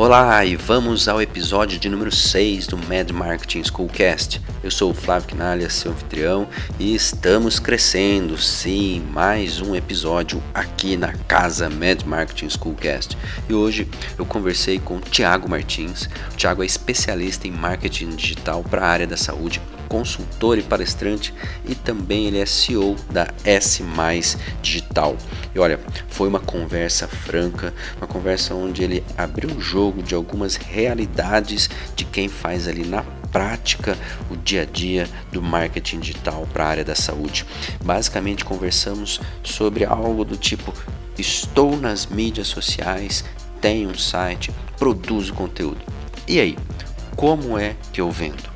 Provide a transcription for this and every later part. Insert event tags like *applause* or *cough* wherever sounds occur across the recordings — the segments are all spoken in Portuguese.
Olá e vamos ao episódio de número 6 do Mad Marketing Schoolcast. Eu sou o Flávio Quinalha, seu anfitrião, e estamos crescendo, sim, mais um episódio aqui na casa Mad Marketing Schoolcast. E hoje eu conversei com o Thiago Martins. O Thiago é especialista em marketing digital para a área da saúde consultor e palestrante e também ele é CEO da S Mais Digital. E olha, foi uma conversa franca, uma conversa onde ele abriu o jogo de algumas realidades de quem faz ali na prática o dia a dia do marketing digital para a área da saúde. Basicamente conversamos sobre algo do tipo estou nas mídias sociais, tenho um site, produzo conteúdo. E aí, como é que eu vendo?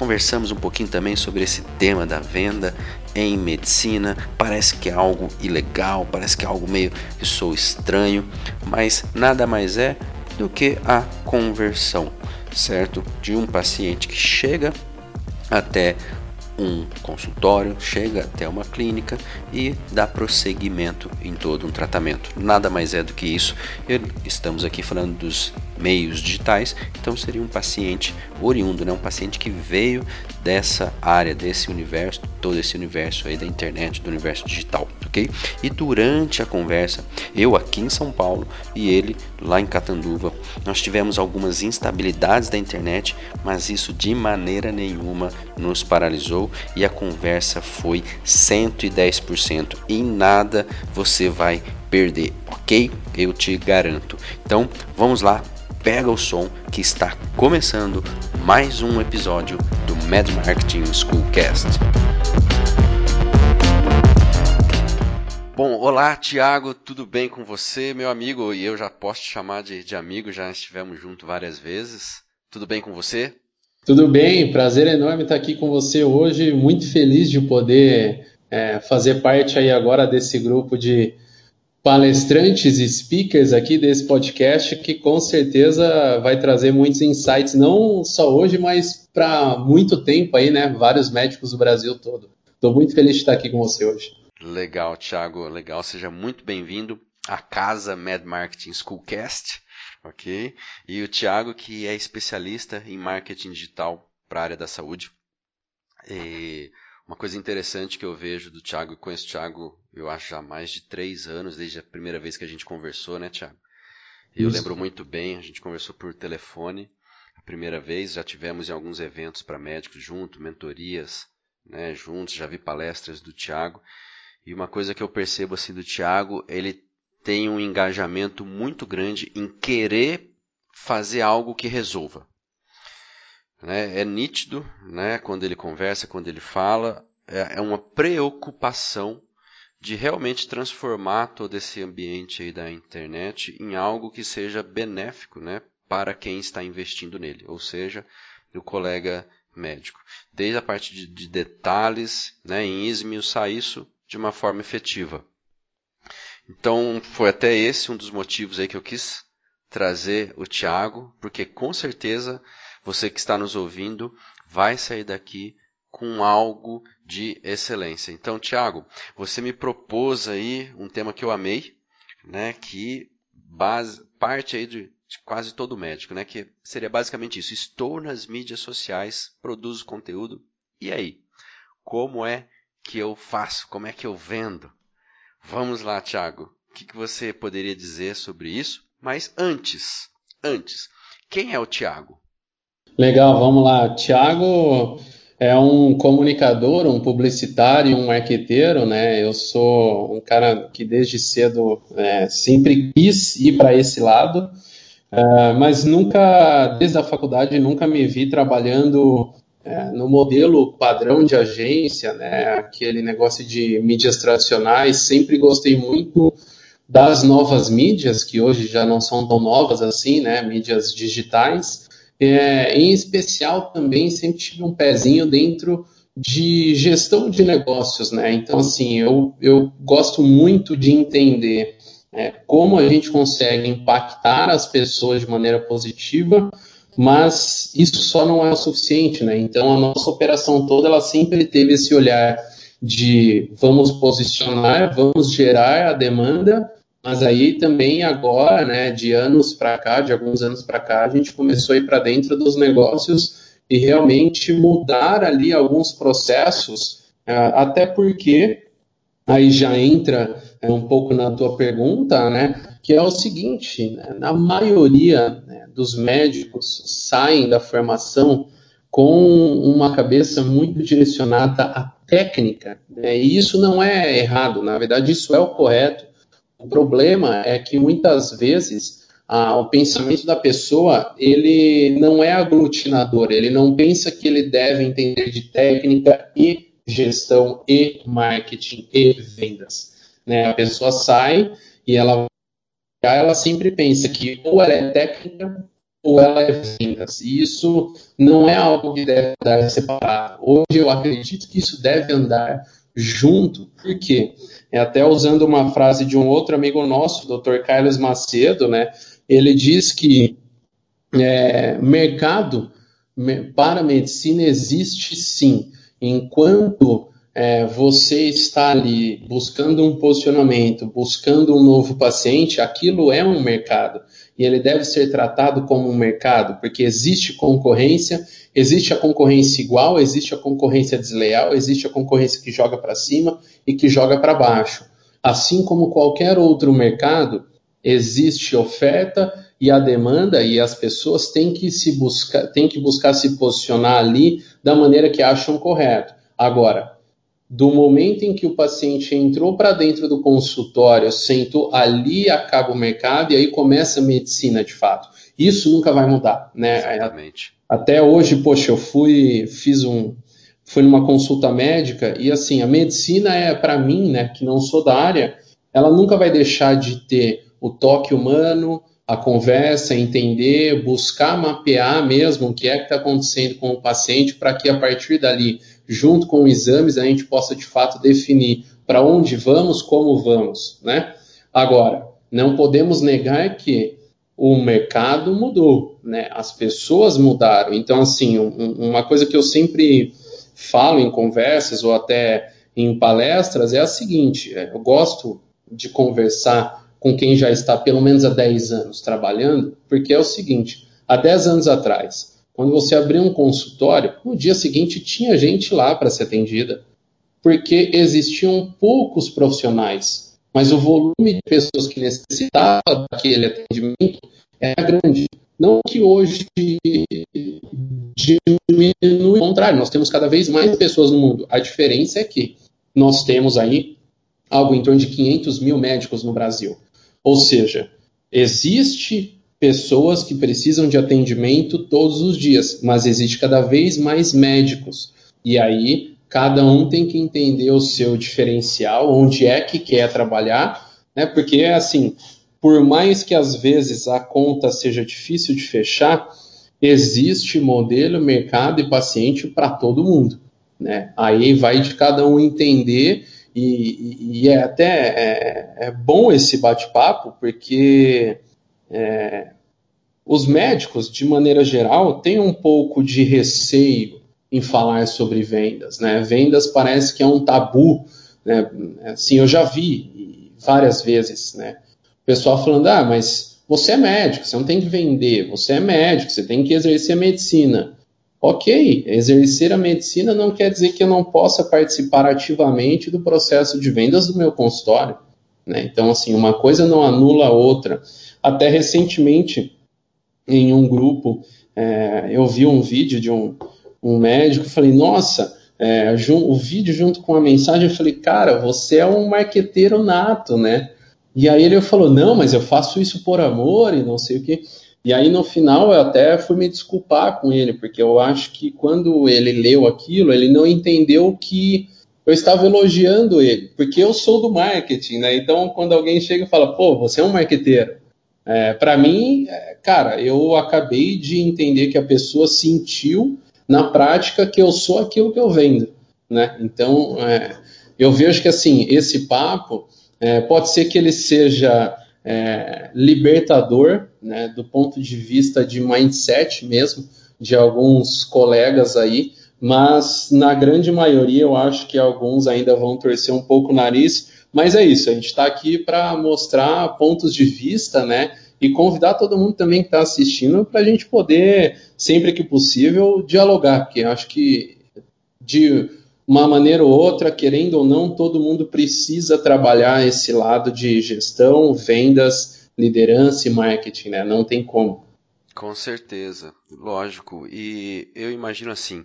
Conversamos um pouquinho também sobre esse tema da venda em medicina. Parece que é algo ilegal, parece que é algo meio que sou estranho, mas nada mais é do que a conversão, certo? De um paciente que chega até um consultório, chega até uma clínica e dá prosseguimento em todo um tratamento. Nada mais é do que isso. Estamos aqui falando dos meios digitais, então seria um paciente oriundo, né? um paciente que veio dessa área, desse universo, todo esse universo aí da internet, do universo digital, ok? E durante a conversa, eu aqui em São Paulo e ele lá em Catanduva, nós tivemos algumas instabilidades da internet, mas isso de maneira nenhuma nos paralisou e a conversa foi 110%. Em nada você vai perder, ok? Eu te garanto. Então, vamos lá pega o som que está começando mais um episódio do Mad Marketing Schoolcast. Bom, olá Tiago, tudo bem com você, meu amigo? E eu já posso te chamar de, de amigo, já estivemos juntos várias vezes. Tudo bem com você? Tudo bem, prazer enorme estar aqui com você hoje. Muito feliz de poder é, fazer parte aí agora desse grupo de palestrantes e speakers aqui desse podcast que com certeza vai trazer muitos insights, não só hoje, mas para muito tempo aí, né? Vários médicos do Brasil todo. Estou muito feliz de estar aqui com você hoje. Legal, Thiago, legal. Seja muito bem-vindo à casa Mad Marketing Schoolcast, ok? E o Thiago, que é especialista em marketing digital para a área da saúde. E uma coisa interessante que eu vejo do Thiago, e conheço o Thiago, eu acho já há mais de três anos, desde a primeira vez que a gente conversou, né, Thiago? Eu Isso. lembro muito bem, a gente conversou por telefone a primeira vez, já tivemos em alguns eventos para médicos junto, mentorias, né, juntos, já vi palestras do Thiago. E uma coisa que eu percebo assim do Thiago, ele tem um engajamento muito grande em querer fazer algo que resolva. Né? É nítido, né, quando ele conversa, quando ele fala, é, é uma preocupação de realmente transformar todo esse ambiente aí da internet em algo que seja benéfico, né, para quem está investindo nele, ou seja, o colega médico. Desde a parte de, de detalhes, né, em esmiuçar isso de uma forma efetiva. Então, foi até esse um dos motivos aí que eu quis trazer o Tiago, porque com certeza você que está nos ouvindo vai sair daqui com algo de excelência. Então, Tiago, você me propôs aí um tema que eu amei, né, que base, parte aí de, de quase todo médico, né, que seria basicamente isso. Estou nas mídias sociais, produzo conteúdo, e aí? Como é que eu faço? Como é que eu vendo? Vamos lá, Tiago. O que, você poderia dizer sobre isso? Mas antes, antes, quem é o Tiago? Legal, vamos lá. Tiago é um comunicador, um publicitário, um marqueteiro, né? Eu sou um cara que desde cedo é, sempre quis ir para esse lado, uh, mas nunca, desde a faculdade, nunca me vi trabalhando é, no modelo padrão de agência, né, aquele negócio de mídias tradicionais, sempre gostei muito das novas mídias, que hoje já não são tão novas assim, né, mídias digitais, é, em especial também sempre tive um pezinho dentro de gestão de negócios, né, então assim, eu, eu gosto muito de entender é, como a gente consegue impactar as pessoas de maneira positiva, mas isso só não é o suficiente, né? Então a nossa operação toda ela sempre teve esse olhar de vamos posicionar, vamos gerar a demanda, mas aí também agora, né, de anos para cá, de alguns anos para cá, a gente começou a ir para dentro dos negócios e realmente mudar ali alguns processos, é, até porque aí já entra é, um pouco na tua pergunta, né, que é o seguinte, né, na maioria né, dos médicos saem da formação com uma cabeça muito direcionada à técnica, né, e isso não é errado, na verdade isso é o correto. O problema é que muitas vezes ah, o pensamento da pessoa ele não é aglutinador, ele não pensa que ele deve entender de técnica e gestão e marketing e vendas. Né? A pessoa sai e ela ela sempre pensa que ou ela é técnica ou ela é vendas. E isso não é algo que deve andar separado. Hoje eu acredito que isso deve andar junto, porque é até usando uma frase de um outro amigo nosso, Dr. Carlos Macedo, né? Ele diz que é, mercado para medicina existe sim, enquanto é, você está ali buscando um posicionamento, buscando um novo paciente, aquilo é um mercado e ele deve ser tratado como um mercado, porque existe concorrência, existe a concorrência igual, existe a concorrência desleal, existe a concorrência que joga para cima e que joga para baixo. Assim como qualquer outro mercado, existe oferta e a demanda e as pessoas têm que se buscar, têm que buscar se posicionar ali da maneira que acham correto. Agora, do momento em que o paciente entrou para dentro do consultório, sentou ali, acaba o mercado e aí começa a medicina de fato. Isso nunca vai mudar, né? Exatamente. Até hoje, poxa, eu fui, fiz um, fui numa consulta médica e assim, a medicina é para mim, né, que não sou da área, ela nunca vai deixar de ter o toque humano, a conversa, entender, buscar mapear mesmo o que é que está acontecendo com o paciente para que a partir dali junto com exames, a gente possa de fato definir para onde vamos, como vamos, né? Agora, não podemos negar que o mercado mudou, né? As pessoas mudaram. Então, assim, um, uma coisa que eu sempre falo em conversas ou até em palestras é a seguinte: é, eu gosto de conversar com quem já está pelo menos há 10 anos trabalhando, porque é o seguinte: há 10 anos atrás, quando você abriu um consultório, no dia seguinte tinha gente lá para ser atendida, porque existiam poucos profissionais, mas o volume de pessoas que necessitavam daquele atendimento era grande. Não que hoje diminui, ao contrário, nós temos cada vez mais pessoas no mundo. A diferença é que nós temos aí algo em torno de 500 mil médicos no Brasil. Ou seja, existe pessoas que precisam de atendimento todos os dias, mas existe cada vez mais médicos. E aí cada um tem que entender o seu diferencial, onde é que quer trabalhar, né? Porque assim, por mais que às vezes a conta seja difícil de fechar, existe modelo, mercado e paciente para todo mundo, né? Aí vai de cada um entender e, e é até é, é bom esse bate-papo porque é, os médicos, de maneira geral, têm um pouco de receio em falar sobre vendas. Né? Vendas parece que é um tabu. Né? Assim, eu já vi várias vezes né? o pessoal falando: ah, mas você é médico, você não tem que vender, você é médico, você tem que exercer a medicina. Ok, exercer a medicina não quer dizer que eu não possa participar ativamente do processo de vendas do meu consultório. Né? Então, assim, uma coisa não anula a outra. Até recentemente, em um grupo, é, eu vi um vídeo de um, um médico, falei, nossa, é, o vídeo junto com a mensagem, eu falei, cara, você é um marqueteiro nato, né? E aí ele falou, não, mas eu faço isso por amor e não sei o quê. E aí no final eu até fui me desculpar com ele, porque eu acho que quando ele leu aquilo, ele não entendeu que eu estava elogiando ele, porque eu sou do marketing, né? Então quando alguém chega e fala, pô, você é um marqueteiro. É, para mim, é, cara, eu acabei de entender que a pessoa sentiu na prática que eu sou aquilo que eu vendo, né? Então, é, eu vejo que assim esse papo é, pode ser que ele seja é, libertador, né, do ponto de vista de mindset mesmo, de alguns colegas aí, mas na grande maioria eu acho que alguns ainda vão torcer um pouco o nariz, mas é isso, a gente está aqui para mostrar pontos de vista, né, e convidar todo mundo também que está assistindo para a gente poder, sempre que possível, dialogar, porque acho que de uma maneira ou outra, querendo ou não, todo mundo precisa trabalhar esse lado de gestão, vendas, liderança e marketing, né? Não tem como. Com certeza, lógico. E eu imagino assim,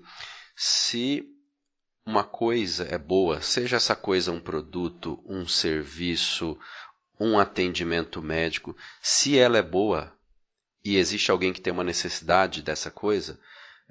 se uma coisa é boa, seja essa coisa um produto, um serviço, um atendimento médico, se ela é boa e existe alguém que tem uma necessidade dessa coisa,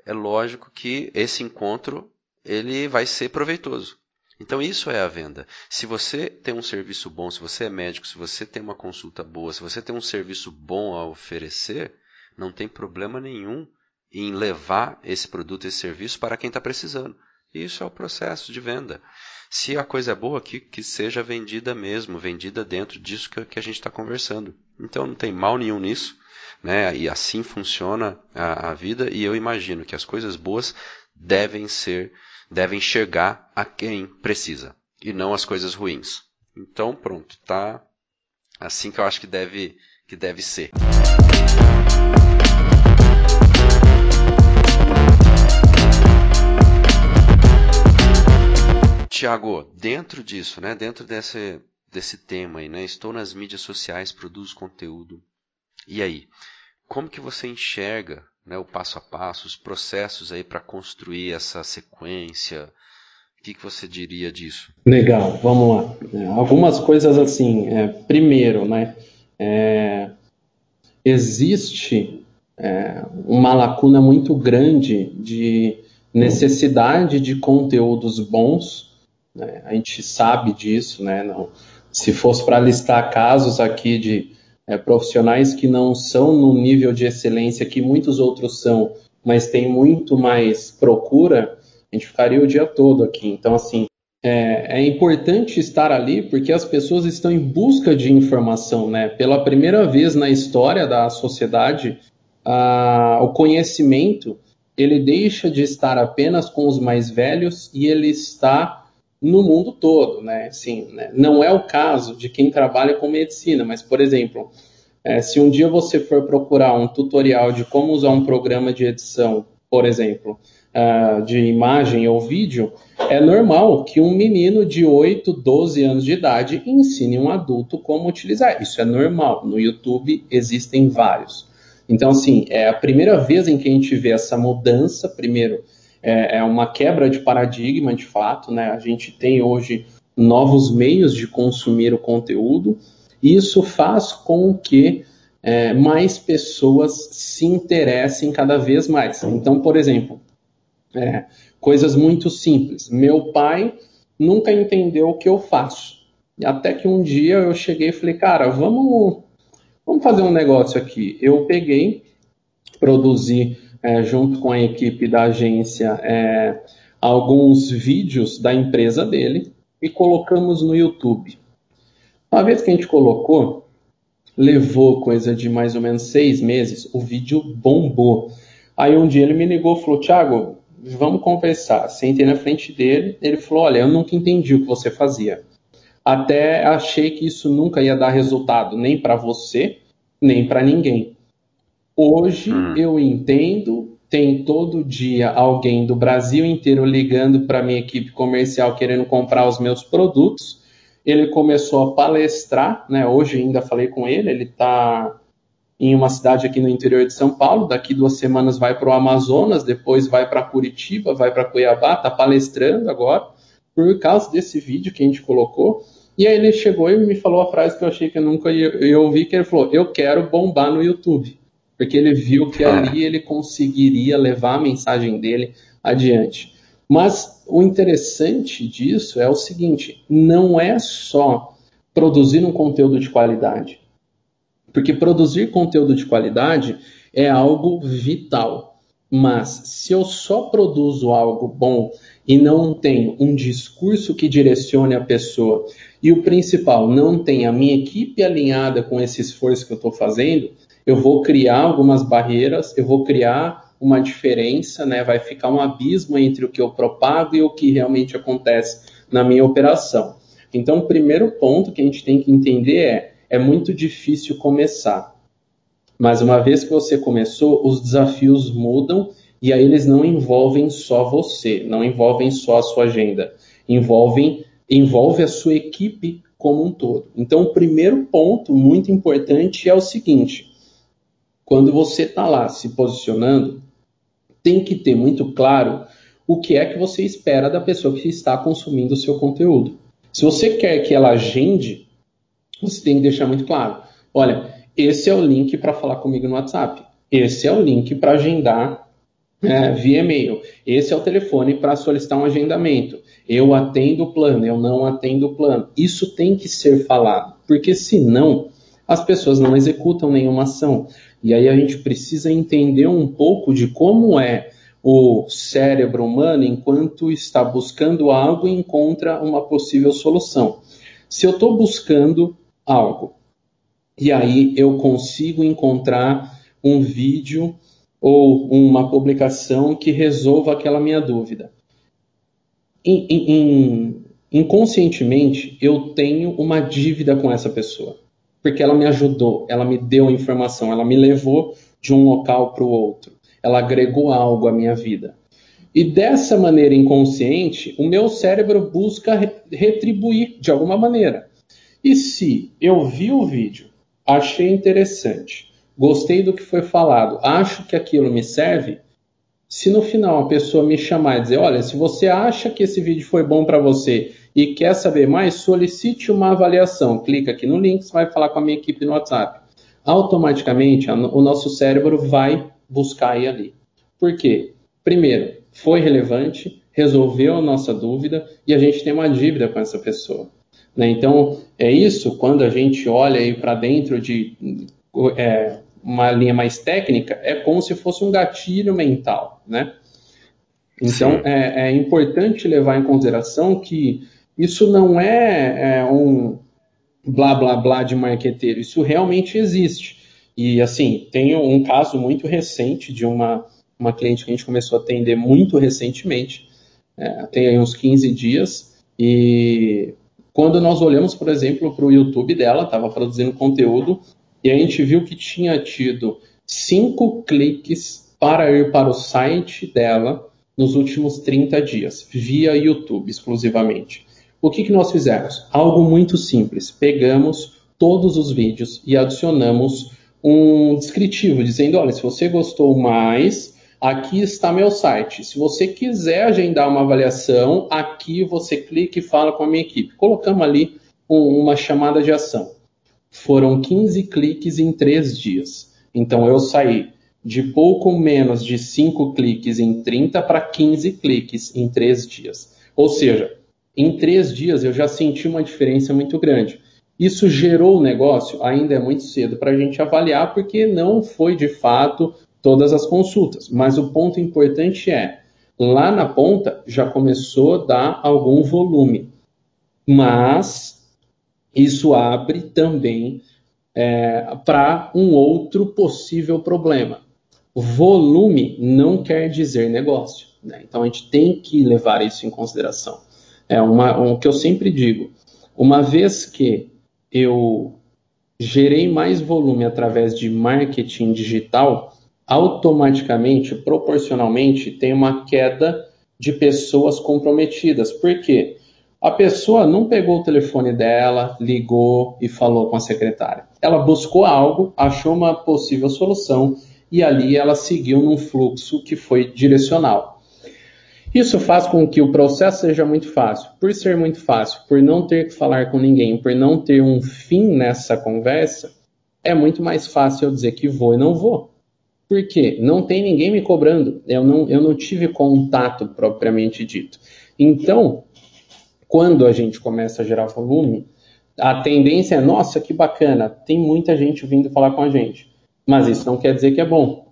é lógico que esse encontro ele vai ser proveitoso. Então isso é a venda. Se você tem um serviço bom, se você é médico, se você tem uma consulta boa, se você tem um serviço bom a oferecer, não tem problema nenhum em levar esse produto, esse serviço para quem está precisando. Isso é o processo de venda. Se a coisa é boa, que, que seja vendida mesmo, vendida dentro disso que, que a gente está conversando. Então não tem mal nenhum nisso, né? E assim funciona a, a vida. E eu imagino que as coisas boas devem ser devem chegar a quem precisa e não as coisas ruins. Então, pronto, tá assim que eu acho que deve que deve ser. Tiago, dentro disso, né, dentro desse, desse tema aí, né, estou nas mídias sociais, produzo conteúdo. E aí, como que você enxerga né, o passo a passo, os processos aí para construir essa sequência. O que, que você diria disso? Legal, vamos lá. É, algumas coisas assim. É, primeiro, né, é, existe é, uma lacuna muito grande de necessidade de conteúdos bons. Né, a gente sabe disso, né? Não, se fosse para listar casos aqui de é, profissionais que não são no nível de excelência que muitos outros são, mas tem muito mais procura, a gente ficaria o dia todo aqui. Então, assim, é, é, importante estar ali porque as pessoas estão em busca de informação, né? Pela primeira vez na história da sociedade, a, o conhecimento ele deixa de estar apenas com os mais velhos e ele está no mundo todo, né? Assim, né? Não é o caso de quem trabalha com medicina, mas, por exemplo, é, se um dia você for procurar um tutorial de como usar um programa de edição, por exemplo, uh, de imagem ou vídeo, é normal que um menino de 8, 12 anos de idade ensine um adulto como utilizar. Isso é normal. No YouTube existem vários. Então, assim, é a primeira vez em que a gente vê essa mudança, primeiro, é, é uma quebra de paradigma, de fato, né? A gente tem hoje novos meios de consumir o conteúdo, e isso faz com que é, mais pessoas se interessem cada vez mais. Então, por exemplo, é, coisas muito simples. Meu pai nunca entendeu o que eu faço. Até que um dia eu cheguei e falei, cara, vamos, vamos fazer um negócio aqui. Eu peguei, produzi é, junto com a equipe da agência, é, alguns vídeos da empresa dele e colocamos no YouTube. Uma vez que a gente colocou, levou coisa de mais ou menos seis meses, o vídeo bombou. Aí um dia ele me ligou e falou: Thiago, vamos conversar. Sentei na frente dele, ele falou: Olha, eu nunca entendi o que você fazia. Até achei que isso nunca ia dar resultado, nem para você, nem para ninguém. Hoje hum. eu entendo, tem todo dia alguém do Brasil inteiro ligando para minha equipe comercial querendo comprar os meus produtos. Ele começou a palestrar, né? Hoje ainda falei com ele, ele está em uma cidade aqui no interior de São Paulo. Daqui duas semanas vai para o Amazonas, depois vai para Curitiba, vai para Cuiabá, está palestrando agora por causa desse vídeo que a gente colocou. E aí ele chegou e me falou a frase que eu achei que eu nunca ia, ia ouvir, que ele falou: "Eu quero bombar no YouTube". Porque ele viu que ali ele conseguiria levar a mensagem dele adiante. Mas o interessante disso é o seguinte: não é só produzir um conteúdo de qualidade. Porque produzir conteúdo de qualidade é algo vital. Mas se eu só produzo algo bom e não tenho um discurso que direcione a pessoa, e o principal, não tem a minha equipe alinhada com esse esforço que eu estou fazendo, eu vou criar algumas barreiras, eu vou criar uma diferença, né? vai ficar um abismo entre o que eu propago e o que realmente acontece na minha operação. Então, o primeiro ponto que a gente tem que entender é: é muito difícil começar. Mas uma vez que você começou, os desafios mudam e aí eles não envolvem só você, não envolvem só a sua agenda, envolvem envolve a sua equipe como um todo. Então, o primeiro ponto muito importante é o seguinte: quando você está lá se posicionando, tem que ter muito claro o que é que você espera da pessoa que está consumindo o seu conteúdo. Se você quer que ela agende, você tem que deixar muito claro: olha, esse é o link para falar comigo no WhatsApp, esse é o link para agendar é, via e-mail, esse é o telefone para solicitar um agendamento. Eu atendo o plano, eu não atendo o plano. Isso tem que ser falado, porque senão as pessoas não executam nenhuma ação. E aí a gente precisa entender um pouco de como é o cérebro humano enquanto está buscando algo e encontra uma possível solução. Se eu estou buscando algo e aí eu consigo encontrar um vídeo ou uma publicação que resolva aquela minha dúvida. In, in, inconscientemente, eu tenho uma dívida com essa pessoa porque ela me ajudou, ela me deu informação, ela me levou de um local para o outro, ela agregou algo à minha vida. E dessa maneira inconsciente, o meu cérebro busca retribuir de alguma maneira. E se eu vi o vídeo, achei interessante, gostei do que foi falado, acho que aquilo me serve, se no final a pessoa me chamar e dizer, olha, se você acha que esse vídeo foi bom para você e quer saber mais, solicite uma avaliação. Clica aqui no link, você vai falar com a minha equipe no WhatsApp. Automaticamente, o nosso cérebro vai buscar aí ali. Por quê? Primeiro, foi relevante, resolveu a nossa dúvida e a gente tem uma dívida com essa pessoa. Né? Então, é isso, quando a gente olha aí para dentro de é, uma linha mais técnica, é como se fosse um gatilho mental, né? Então, é, é, importante levar em consideração que isso não é, é um blá blá blá de marqueteiro, isso realmente existe. E assim, tem um caso muito recente de uma, uma cliente que a gente começou a atender muito recentemente, é, tem aí uns 15 dias, e quando nós olhamos, por exemplo, para o YouTube dela, estava produzindo conteúdo, e a gente viu que tinha tido cinco cliques para ir para o site dela nos últimos 30 dias, via YouTube exclusivamente. O que, que nós fizemos? Algo muito simples. Pegamos todos os vídeos e adicionamos um descritivo dizendo: olha, se você gostou mais, aqui está meu site. Se você quiser agendar uma avaliação, aqui você clica e fala com a minha equipe. Colocamos ali um, uma chamada de ação. Foram 15 cliques em 3 dias. Então eu saí de pouco menos de 5 cliques em 30 para 15 cliques em 3 dias. Ou seja, em três dias eu já senti uma diferença muito grande. Isso gerou o negócio? Ainda é muito cedo para a gente avaliar, porque não foi de fato todas as consultas. Mas o ponto importante é, lá na ponta já começou a dar algum volume. Mas isso abre também é, para um outro possível problema. Volume não quer dizer negócio. Né? Então a gente tem que levar isso em consideração. É uma, um, o que eu sempre digo. Uma vez que eu gerei mais volume através de marketing digital, automaticamente, proporcionalmente, tem uma queda de pessoas comprometidas. Por quê? A pessoa não pegou o telefone dela, ligou e falou com a secretária. Ela buscou algo, achou uma possível solução e ali ela seguiu num fluxo que foi direcional. Isso faz com que o processo seja muito fácil. Por ser muito fácil, por não ter que falar com ninguém, por não ter um fim nessa conversa, é muito mais fácil eu dizer que vou e não vou. Por quê? Não tem ninguém me cobrando. Eu não, eu não tive contato propriamente dito. Então, quando a gente começa a gerar volume, a tendência é, nossa, que bacana, tem muita gente vindo falar com a gente. Mas isso não quer dizer que é bom.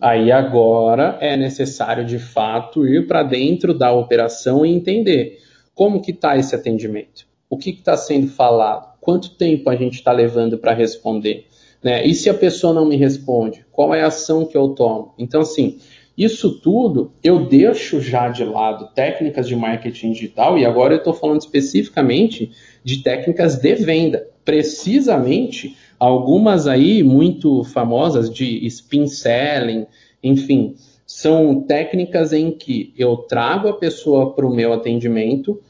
Aí agora é necessário de fato ir para dentro da operação e entender como que está esse atendimento, o que está sendo falado, quanto tempo a gente está levando para responder, né? E se a pessoa não me responde, qual é a ação que eu tomo? Então assim, isso tudo eu deixo já de lado técnicas de marketing digital e agora eu estou falando especificamente de técnicas de venda, precisamente Algumas aí muito famosas de spin selling, enfim, são técnicas em que eu trago a pessoa para o meu atendimento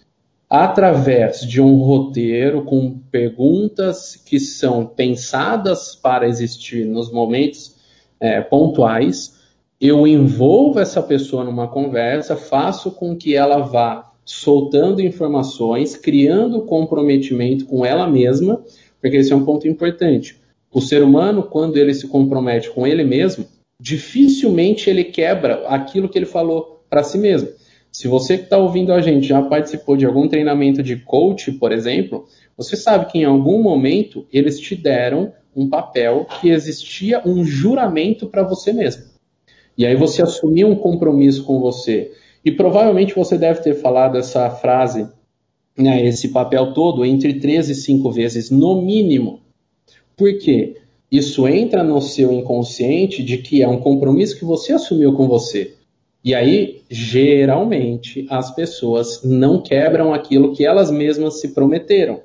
através de um roteiro com perguntas que são pensadas para existir nos momentos é, pontuais. Eu envolvo essa pessoa numa conversa, faço com que ela vá soltando informações, criando comprometimento com ela mesma porque esse é um ponto importante. O ser humano, quando ele se compromete com ele mesmo, dificilmente ele quebra aquilo que ele falou para si mesmo. Se você que está ouvindo a gente já participou de algum treinamento de coach, por exemplo, você sabe que em algum momento eles te deram um papel que existia um juramento para você mesmo. E aí você assumiu um compromisso com você. E provavelmente você deve ter falado essa frase né, esse papel todo entre 3 e 5 vezes no mínimo. Por quê? Isso entra no seu inconsciente de que é um compromisso que você assumiu com você. E aí, geralmente, as pessoas não quebram aquilo que elas mesmas se prometeram.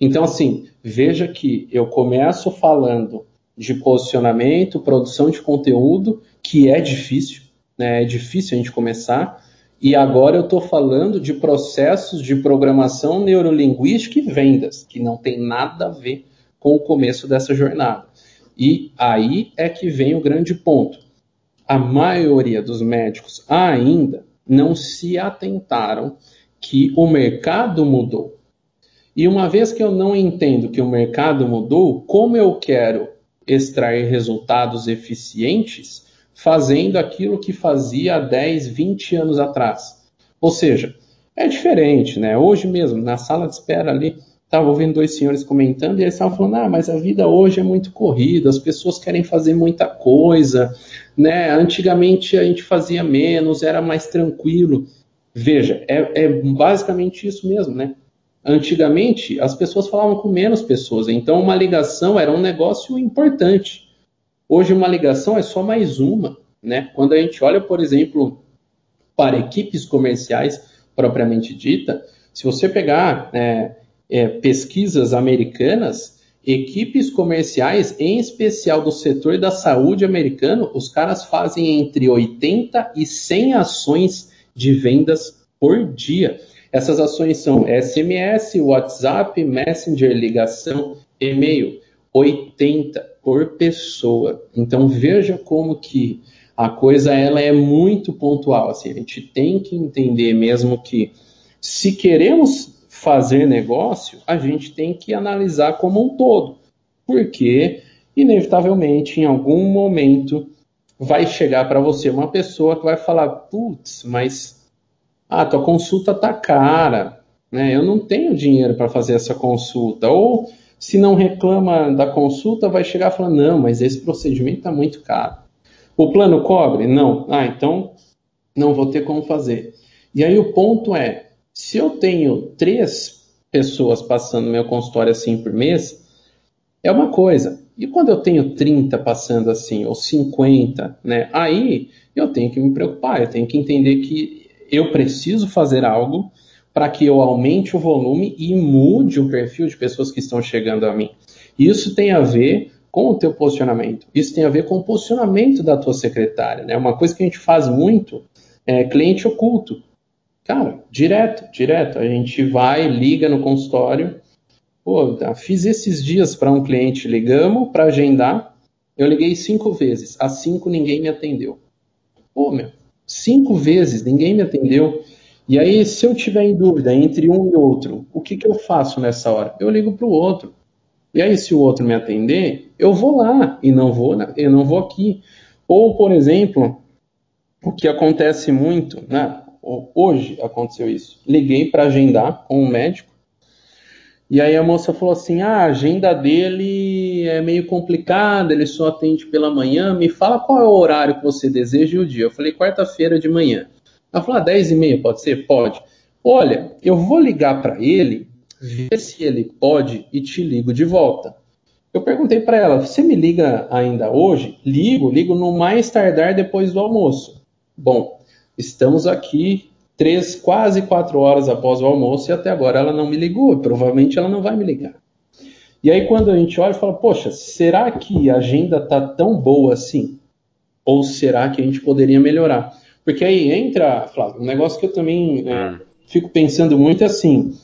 Então, assim, veja que eu começo falando de posicionamento, produção de conteúdo, que é difícil, né? É difícil a gente começar, e agora eu estou falando de processos de programação neurolinguística e vendas, que não tem nada a ver com o começo dessa jornada. E aí é que vem o grande ponto. A maioria dos médicos ainda não se atentaram que o mercado mudou. E uma vez que eu não entendo que o mercado mudou, como eu quero extrair resultados eficientes, fazendo aquilo que fazia há 10, 20 anos atrás. Ou seja, é diferente, né? Hoje mesmo, na sala de espera ali, estava ouvindo dois senhores comentando e eles estavam falando: ah, mas a vida hoje é muito corrida, as pessoas querem fazer muita coisa, né? Antigamente a gente fazia menos, era mais tranquilo. Veja, é, é basicamente isso mesmo, né? Antigamente as pessoas falavam com menos pessoas, então uma ligação era um negócio importante. Hoje uma ligação é só mais uma, né? Quando a gente olha, por exemplo, para equipes comerciais propriamente dita, se você pegar é, é, pesquisas americanas, equipes comerciais, em especial do setor da saúde americano, os caras fazem entre 80 e 100 ações de vendas por dia. Essas ações são SMS, WhatsApp, Messenger, ligação, e-mail. 80 por pessoa. Então veja como que a coisa ela é muito pontual. Assim, a gente tem que entender mesmo que se queremos fazer negócio, a gente tem que analisar como um todo, porque inevitavelmente em algum momento vai chegar para você uma pessoa que vai falar, putz, mas a tua consulta tá cara, né? Eu não tenho dinheiro para fazer essa consulta ou se não reclama da consulta, vai chegar falando: não, mas esse procedimento está muito caro. O plano cobre? Não. Ah, então não vou ter como fazer. E aí o ponto é: se eu tenho três pessoas passando meu consultório assim por mês, é uma coisa. E quando eu tenho 30 passando assim, ou 50, né? Aí eu tenho que me preocupar, eu tenho que entender que eu preciso fazer algo para que eu aumente o volume e mude o perfil de pessoas que estão chegando a mim. Isso tem a ver com o teu posicionamento. Isso tem a ver com o posicionamento da tua secretária. Né? Uma coisa que a gente faz muito é cliente oculto. Cara, direto, direto. A gente vai, liga no consultório. Pô, fiz esses dias para um cliente, ligamos para agendar. Eu liguei cinco vezes. As cinco ninguém me atendeu. Pô, meu, cinco vezes ninguém me atendeu. E aí, se eu tiver em dúvida entre um e outro, o que, que eu faço nessa hora? Eu ligo para o outro. E aí, se o outro me atender, eu vou lá e não vou, eu não vou aqui. Ou, por exemplo, o que acontece muito, né? Hoje aconteceu isso. Liguei para agendar com um médico e aí a moça falou assim: ah, a agenda dele é meio complicada, ele só atende pela manhã. Me fala qual é o horário que você deseja e o dia. Eu falei, quarta-feira de manhã. Ela falou, ah, 10 e meia, pode ser? Pode. Olha, eu vou ligar para ele, ver se ele pode e te ligo de volta. Eu perguntei para ela, você me liga ainda hoje? Ligo, ligo no mais tardar depois do almoço. Bom, estamos aqui três, quase quatro horas após o almoço e até agora ela não me ligou. Provavelmente ela não vai me ligar. E aí quando a gente olha fala, poxa, será que a agenda tá tão boa assim? Ou será que a gente poderia melhorar? Porque aí entra, Flávio, um negócio que eu também é, hum. fico pensando muito é assim.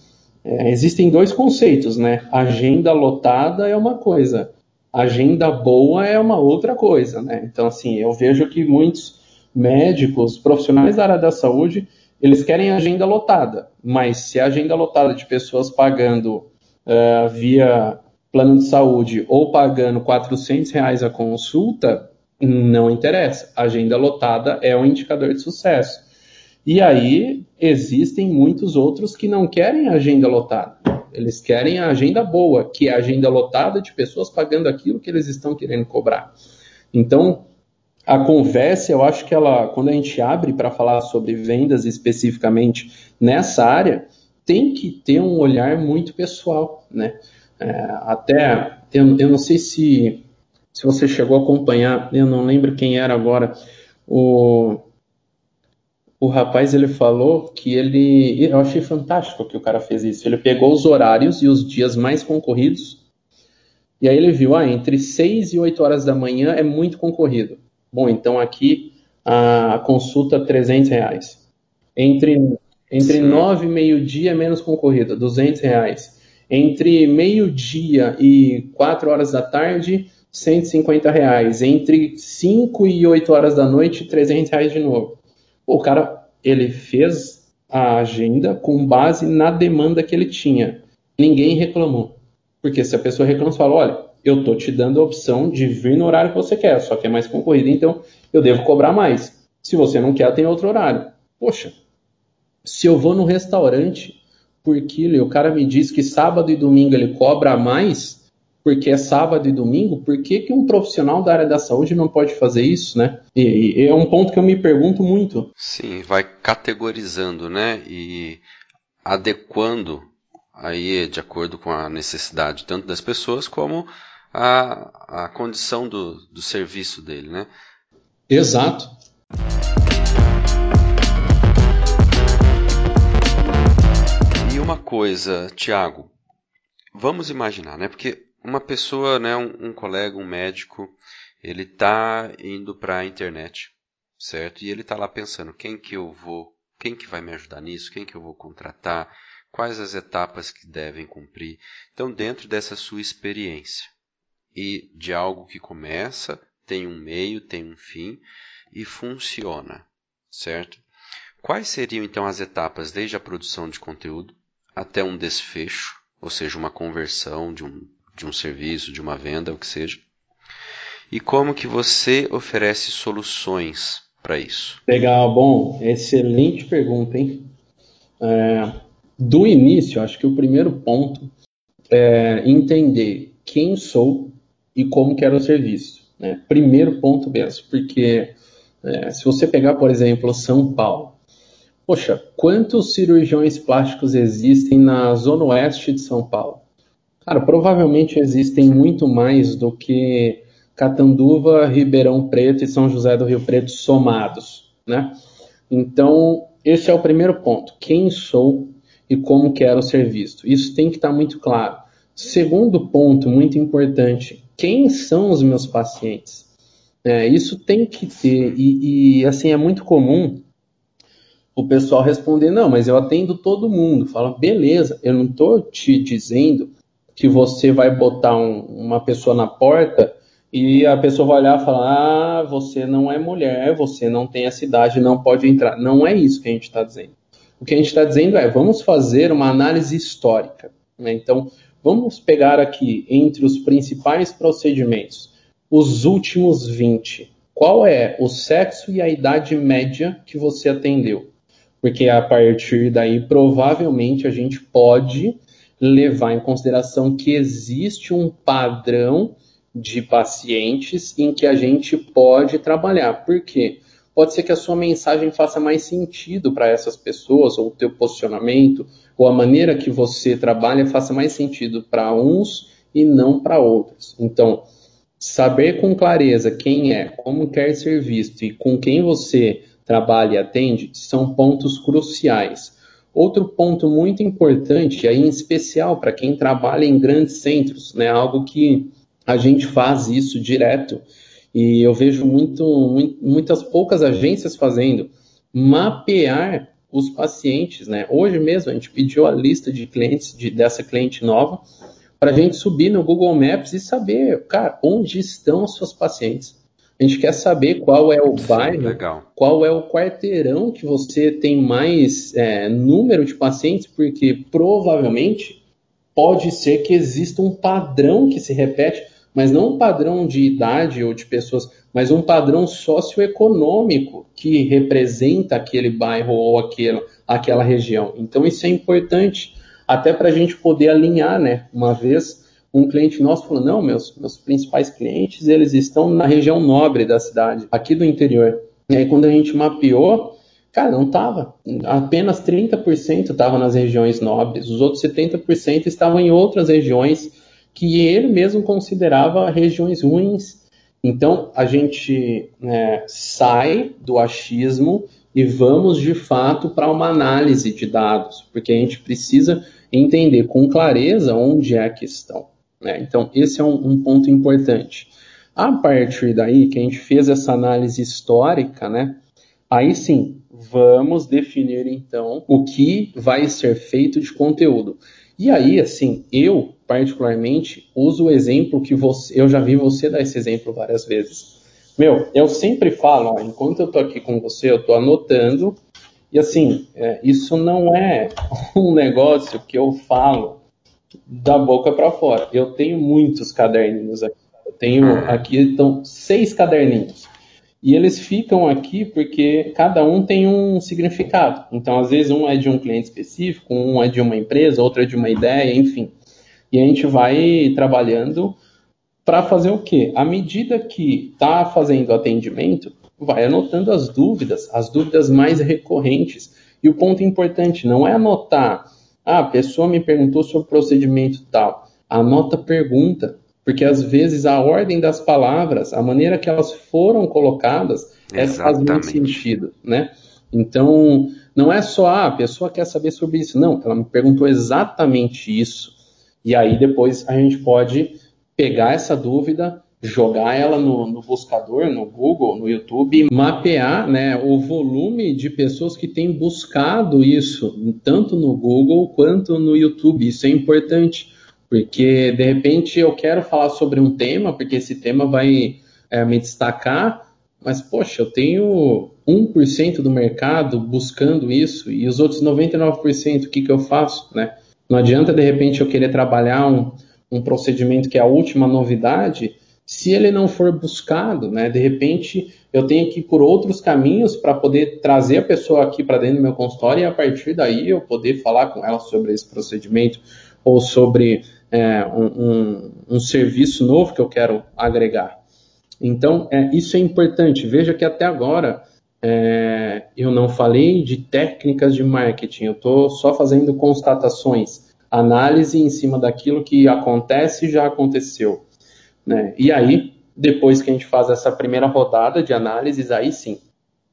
É, existem dois conceitos, né? Agenda lotada é uma coisa, agenda boa é uma outra coisa, né? Então, assim, eu vejo que muitos médicos, profissionais da área da saúde, eles querem agenda lotada, mas se a agenda lotada de pessoas pagando uh, via plano de saúde ou pagando 400 reais a consulta, não interessa. Agenda lotada é um indicador de sucesso. E aí existem muitos outros que não querem agenda lotada. Eles querem a agenda boa, que é a agenda lotada de pessoas pagando aquilo que eles estão querendo cobrar. Então, a conversa, eu acho que ela, quando a gente abre para falar sobre vendas especificamente nessa área, tem que ter um olhar muito pessoal, né? É, até, eu, eu, não sei se, se você chegou a acompanhar, eu não lembro quem era agora, o, o rapaz ele falou que ele, eu achei fantástico que o cara fez isso, ele pegou os horários e os dias mais concorridos, e aí ele viu, ah, entre 6 e 8 horas da manhã é muito concorrido. Bom, então aqui a consulta 300 reais. Entre, entre 9 e meio-dia é menos concorrida, 200 reais. Entre meio-dia e 4 horas da tarde, 150 reais. Entre 5 e 8 horas da noite, 300 reais de novo. O cara, ele fez a agenda com base na demanda que ele tinha. Ninguém reclamou. Porque se a pessoa reclama, você fala, olha, eu tô te dando a opção de vir no horário que você quer, só que é mais concorrido, então eu devo cobrar mais. Se você não quer, tem outro horário. Poxa, se eu vou no restaurante por quilo e o cara me diz que sábado e domingo ele cobra mais, porque é sábado e domingo, por que, que um profissional da área da saúde não pode fazer isso, né? E, e é um ponto que eu me pergunto muito. Sim, vai categorizando, né? E adequando aí de acordo com a necessidade tanto das pessoas como a, a condição do, do serviço dele, né? Exato. E uma coisa, Tiago, vamos imaginar, né? Porque uma pessoa, né, um, um colega, um médico, ele está indo para a internet, certo? E ele está lá pensando quem que eu vou, quem que vai me ajudar nisso, quem que eu vou contratar, quais as etapas que devem cumprir. Então, dentro dessa sua experiência, e de algo que começa, tem um meio, tem um fim e funciona, certo? Quais seriam então as etapas desde a produção de conteúdo até um desfecho, ou seja, uma conversão de um, de um serviço, de uma venda, o que seja? E como que você oferece soluções para isso? Legal, bom, excelente pergunta, hein? É, do início, acho que o primeiro ponto é entender quem sou e como quero ser visto. Né? Primeiro ponto mesmo, porque é, se você pegar, por exemplo, São Paulo, poxa, quantos cirurgiões plásticos existem na zona oeste de São Paulo? Cara, provavelmente existem muito mais do que Catanduva, Ribeirão Preto e São José do Rio Preto somados, né? Então, esse é o primeiro ponto. Quem sou e como quero ser visto. Isso tem que estar muito claro. Segundo ponto, muito importante, quem são os meus pacientes. É, isso tem que ter, e, e, assim é muito comum o pessoal responder: não, mas eu atendo todo mundo. Fala, beleza, eu não estou te dizendo que você vai botar um, uma pessoa na porta e a pessoa vai olhar e falar: ah, você não é mulher, você não tem essa idade, não pode entrar. Não é isso que a gente está dizendo. O que a gente está dizendo é: vamos fazer uma análise histórica. Né? Então, Vamos pegar aqui entre os principais procedimentos os últimos 20. qual é o sexo e a idade média que você atendeu. Porque a partir daí, provavelmente, a gente pode levar em consideração que existe um padrão de pacientes em que a gente pode trabalhar. Por quê? Pode ser que a sua mensagem faça mais sentido para essas pessoas, ou o teu posicionamento, ou a maneira que você trabalha faça mais sentido para uns e não para outros. Então, saber com clareza quem é, como quer ser visto e com quem você trabalha e atende são pontos cruciais. Outro ponto muito importante, aí em especial para quem trabalha em grandes centros, né, algo que a gente faz isso direto e eu vejo muito, muitas poucas agências fazendo, mapear os pacientes, né? Hoje mesmo a gente pediu a lista de clientes de, dessa cliente nova para a gente subir no Google Maps e saber, cara, onde estão os seus pacientes. A gente quer saber qual é o bairro, Legal. qual é o quarteirão que você tem mais é, número de pacientes, porque provavelmente pode ser que exista um padrão que se repete, mas não um padrão de idade ou de pessoas, mas um padrão socioeconômico que representa aquele bairro ou aquele, aquela região. Então isso é importante até para a gente poder alinhar, né? Uma vez um cliente nosso falou, não, meus, meus principais clientes, eles estão na região nobre da cidade, aqui do interior. E aí quando a gente mapeou, cara, não tava. Apenas 30% estava nas regiões nobres, os outros 70% estavam em outras regiões que ele mesmo considerava regiões ruins. Então a gente é, sai do achismo e vamos de fato para uma análise de dados, porque a gente precisa entender com clareza onde é a questão. Né? Então, esse é um, um, ponto importante. A partir daí, que a gente fez essa análise histórica, né? aí sim, vamos definir então o que vai ser feito de conteúdo. E aí, assim, eu particularmente uso o exemplo que você, eu já vi você dar esse exemplo várias vezes. Meu, eu sempre falo, ó, enquanto eu tô aqui com você, eu tô anotando e assim, é, isso não é *laughs* um negócio que eu falo da boca para fora. Eu tenho muitos caderninhos aqui. Eu tenho aqui então seis caderninhos. E eles ficam aqui porque cada um tem um significado. Então, às vezes, um é de um cliente específico, um é de uma empresa, outro é de uma ideia, enfim. E a gente vai trabalhando para fazer o quê? À medida que está fazendo atendimento, vai anotando as dúvidas, as dúvidas mais recorrentes. E o ponto importante não é anotar, ah, a pessoa me perguntou sobre o procedimento tal. Anota a pergunta, porque às vezes a ordem das palavras, a maneira que elas foram colocadas, é faz muito sentido, né? Então, não é só, ah, a pessoa quer saber sobre isso. Não, ela me perguntou exatamente isso. E aí depois a gente pode pegar essa dúvida, jogar ela no, no, buscador, no Google, no YouTube, mapear né, o volume de pessoas que têm buscado isso, tanto no Google quanto no YouTube. Isso é importante, porque de repente eu quero falar sobre um tema, porque esse tema vai é, me destacar, mas poxa, eu tenho 1% do mercado buscando isso e os outros 99%, o que, que eu faço? Né? Não adianta de repente eu querer trabalhar um um procedimento que é a última novidade, se ele não for buscado, né, de repente eu tenho que ir por outros caminhos para poder trazer a pessoa aqui para dentro do meu consultório e a partir daí eu poder falar com ela sobre esse procedimento ou sobre é, um, um, um, serviço novo que eu quero agregar. Então, é, isso é importante. Veja que até agora é, eu não falei de técnicas de marketing, eu estou só fazendo constatações análise em cima daquilo que acontece e já aconteceu. Né? E aí, depois que a gente faz essa primeira rodada de análises, aí sim,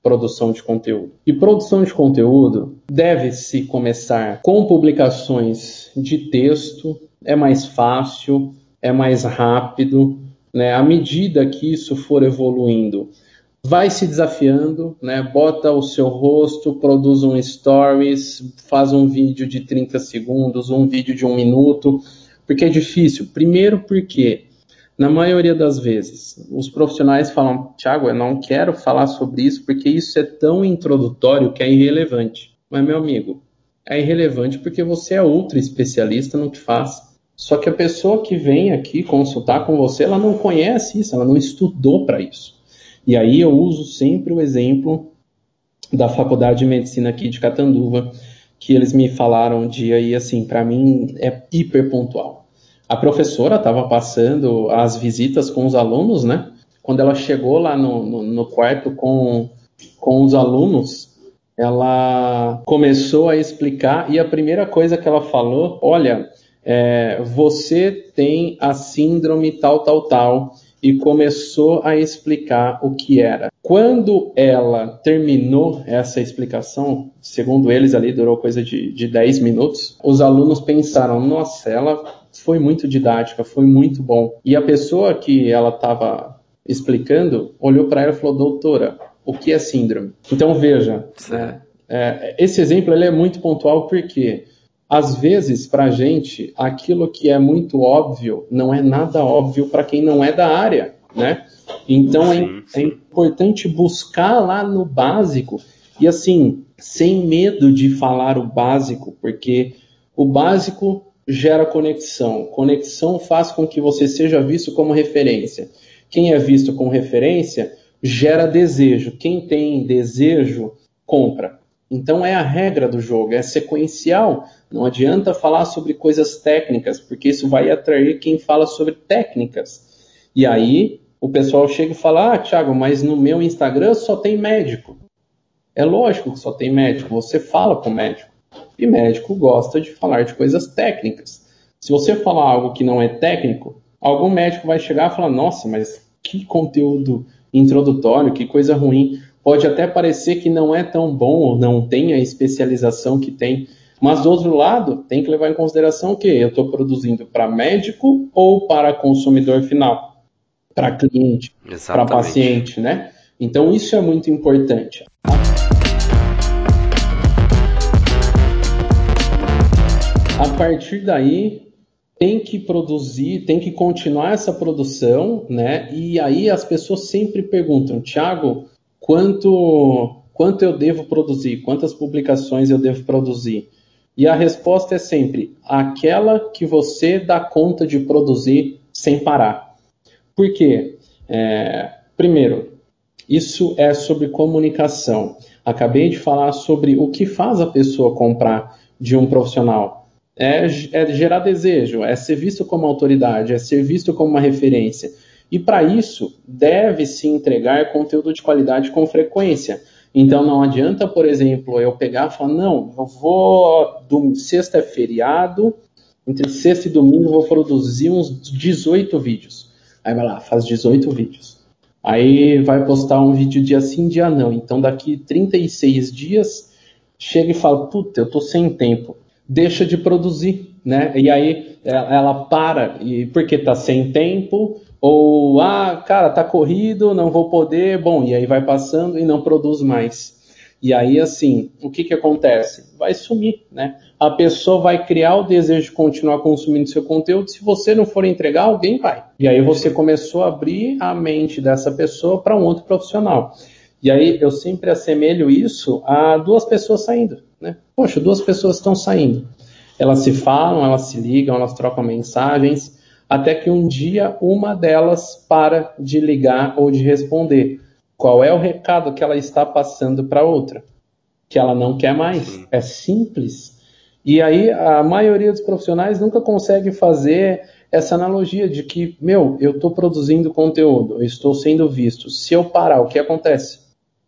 produção de conteúdo. E produção de conteúdo deve-se começar com publicações de texto, é mais fácil, é mais rápido, né? À medida que isso for evoluindo, vai se desafiando, né? Bota o seu rosto, produz um stories, faz um vídeo de 30 segundos, um vídeo de um minuto, porque é difícil. Primeiro porque na maioria das vezes, os profissionais falam: Tiago, eu não quero falar sobre isso porque isso é tão introdutório que é irrelevante. Mas, meu amigo, é irrelevante porque você é outro especialista no que faz. Só que a pessoa que vem aqui consultar com você, ela não conhece isso, ela não estudou para isso. E aí eu uso sempre o exemplo da Faculdade de Medicina aqui de Catanduva, que eles me falaram um dia e assim, para mim é hiper pontual. A professora estava passando as visitas com os alunos, né? Quando ela chegou lá no, no, no quarto com, com os alunos, ela começou a explicar e a primeira coisa que ela falou, olha, é, você tem a síndrome tal, tal, tal, e começou a explicar o que era. Quando ela terminou essa explicação, segundo eles ali durou coisa de, de 10 minutos, os alunos pensaram, nossa, ela foi muito didática, foi muito bom. E a pessoa que ela estava explicando olhou para ela e falou, doutora, o que é síndrome? Então veja, né, é, esse exemplo ele é muito pontual porque às vezes, para a gente, aquilo que é muito óbvio não é nada óbvio para quem não é da área, né? Então é, é importante buscar lá no básico e assim, sem medo de falar o básico, porque o básico gera conexão. Conexão faz com que você seja visto como referência. Quem é visto como referência gera desejo. Quem tem desejo compra. Então é a regra do jogo, é sequencial. Não adianta falar sobre coisas técnicas, porque isso vai atrair quem fala sobre técnicas. E aí o pessoal chega e fala: Ah, Thiago, mas no meu Instagram só tem médico. É lógico que só tem médico, você fala com médico. E médico gosta de falar de coisas técnicas. Se você falar algo que não é técnico, algum médico vai chegar e falar: Nossa, mas que conteúdo introdutório, que coisa ruim. Pode até parecer que não é tão bom ou não tem a especialização que tem, mas do outro lado, tem que levar em consideração que eu estou produzindo para médico ou para consumidor final, para cliente, para paciente, né? Então isso é muito importante. A partir daí, tem que produzir, tem que continuar essa produção, né? E aí as pessoas sempre perguntam, Thiago, quanto, quanto eu devo produzir? Quantas publicações eu devo produzir? E a resposta é sempre aquela que você dá conta de produzir sem parar. Por quê? É, primeiro, isso é sobre comunicação. Acabei de falar sobre o que faz a pessoa comprar de um profissional. É, é gerar desejo, é ser visto como autoridade, é ser visto como uma referência. E para isso, deve se entregar conteúdo de qualidade com frequência. Então não adianta, por exemplo, eu pegar e falar, não, eu vou, do, sexta é feriado, entre sexta e domingo eu vou produzir uns 18 vídeos. Aí vai lá, faz 18 vídeos. Aí vai postar um vídeo dia sim, dia não. Então daqui 36 dias, chega e fala, puta, eu tô sem tempo. Deixa de produzir, né? E aí ela para, e porque tá sem tempo, ou, ah, cara, tá corrido, não vou poder, bom, e aí vai passando e não produz mais. E aí, assim, o que que acontece? Vai sumir, né? A pessoa vai criar o desejo de continuar consumindo seu conteúdo, se você não for entregar, alguém vai. E aí você começou a abrir a mente dessa pessoa para um outro profissional. E aí eu sempre assemelho isso a duas pessoas saindo, né? Poxa, duas pessoas estão saindo. Elas se falam, elas se ligam, elas trocam mensagens, até que um dia uma delas para de ligar ou de responder. Qual é o recado que ela está passando para outra? Que ela não quer mais. Sim. É simples. E aí a maioria dos profissionais nunca consegue fazer essa analogia de que, meu, eu estou produzindo conteúdo, eu estou sendo visto. Se eu parar, o que acontece?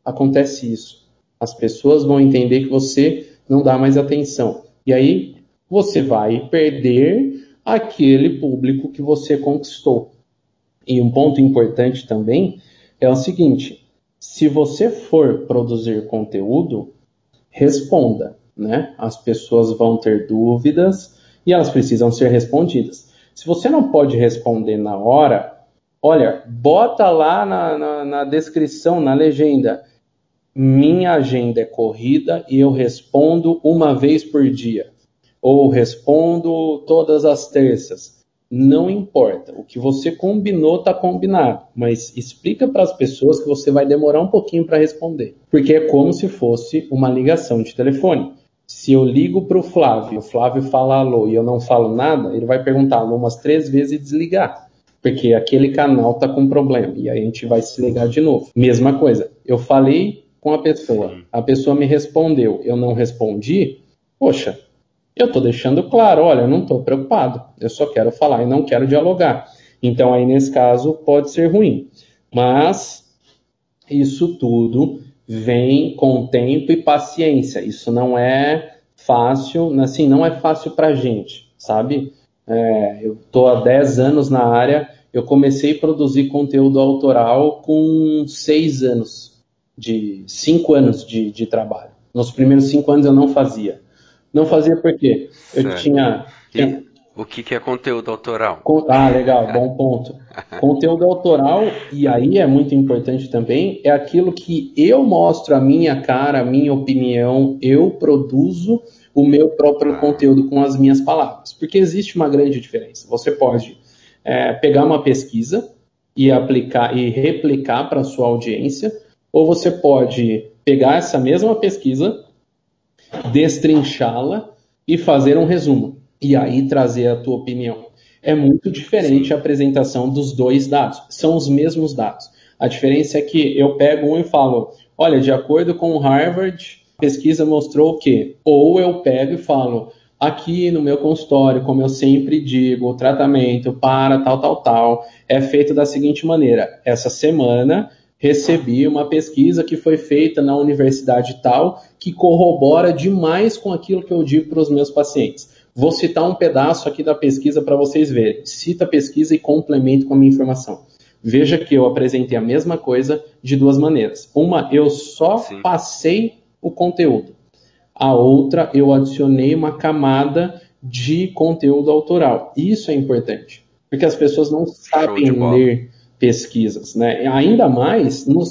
Acontece isso. As pessoas vão entender que você não dá mais atenção. E aí você vai perder aquele público que você conquistou. E um ponto importante também é o seguinte: se você for produzir conteúdo, responda, né? As pessoas vão ter dúvidas e elas precisam ser respondidas. Se você não pode responder na hora, olha, bota lá na, na, na descrição, na legenda, minha agenda é corrida e eu respondo uma vez por dia ou respondo todas as terças. Não importa. O que você combinou está combinado, mas explica para as pessoas que você vai demorar um pouquinho para responder, porque é como se fosse uma ligação de telefone. Se eu ligo para o Flávio, o Flávio fala alô e eu não falo nada, ele vai perguntar alô umas três vezes e desligar. porque aquele canal está com problema e aí a gente vai se ligar de novo. Mesma coisa, eu falei com a pessoa, a pessoa me respondeu, eu não respondi, poxa, eu estou deixando claro, olha, não estou preocupado, eu só quero falar e não quero dialogar. Então aí nesse caso pode ser ruim, mas isso tudo vem com tempo e paciência. Isso não é fácil, assim, não é fácil para gente, sabe? É, eu estou há 10 anos na área, eu comecei a produzir conteúdo autoral com 6 anos, de 5 anos de, de, trabalho. Nos primeiros 5 anos eu não fazia. Não fazia por quê? Eu certo. tinha, tinha... O que, que é conteúdo autoral? Ah, legal, bom ponto. *laughs* conteúdo autoral, e aí é muito importante também, é aquilo que eu mostro a minha cara, a minha opinião, eu produzo o meu próprio conteúdo com as minhas palavras. Porque existe uma grande diferença. Você pode é, pegar uma pesquisa e aplicar e replicar para a sua audiência, ou você pode pegar essa mesma pesquisa, destrinchá-la e fazer um resumo. E aí trazer a tua opinião. É muito diferente Sim. a apresentação dos dois dados. São os mesmos dados. A diferença é que eu pego um e falo: olha, de acordo com Harvard, pesquisa mostrou que, ou eu pego e falo, aqui no meu consultório, como eu sempre digo, o tratamento para tal, tal, tal, é feito da seguinte maneira. Essa semana recebi uma pesquisa que foi feita na universidade tal, que corrobora demais com aquilo que eu digo para os meus pacientes. Vou citar um pedaço aqui da pesquisa para vocês verem. Cita a pesquisa e complemento com a minha informação. Veja que eu apresentei a mesma coisa de duas maneiras. Uma, eu só Sim. passei o conteúdo. A outra, eu adicionei uma camada de conteúdo autoral. Isso é importante, porque as pessoas não sabem ler pesquisas, né? Ainda mais no,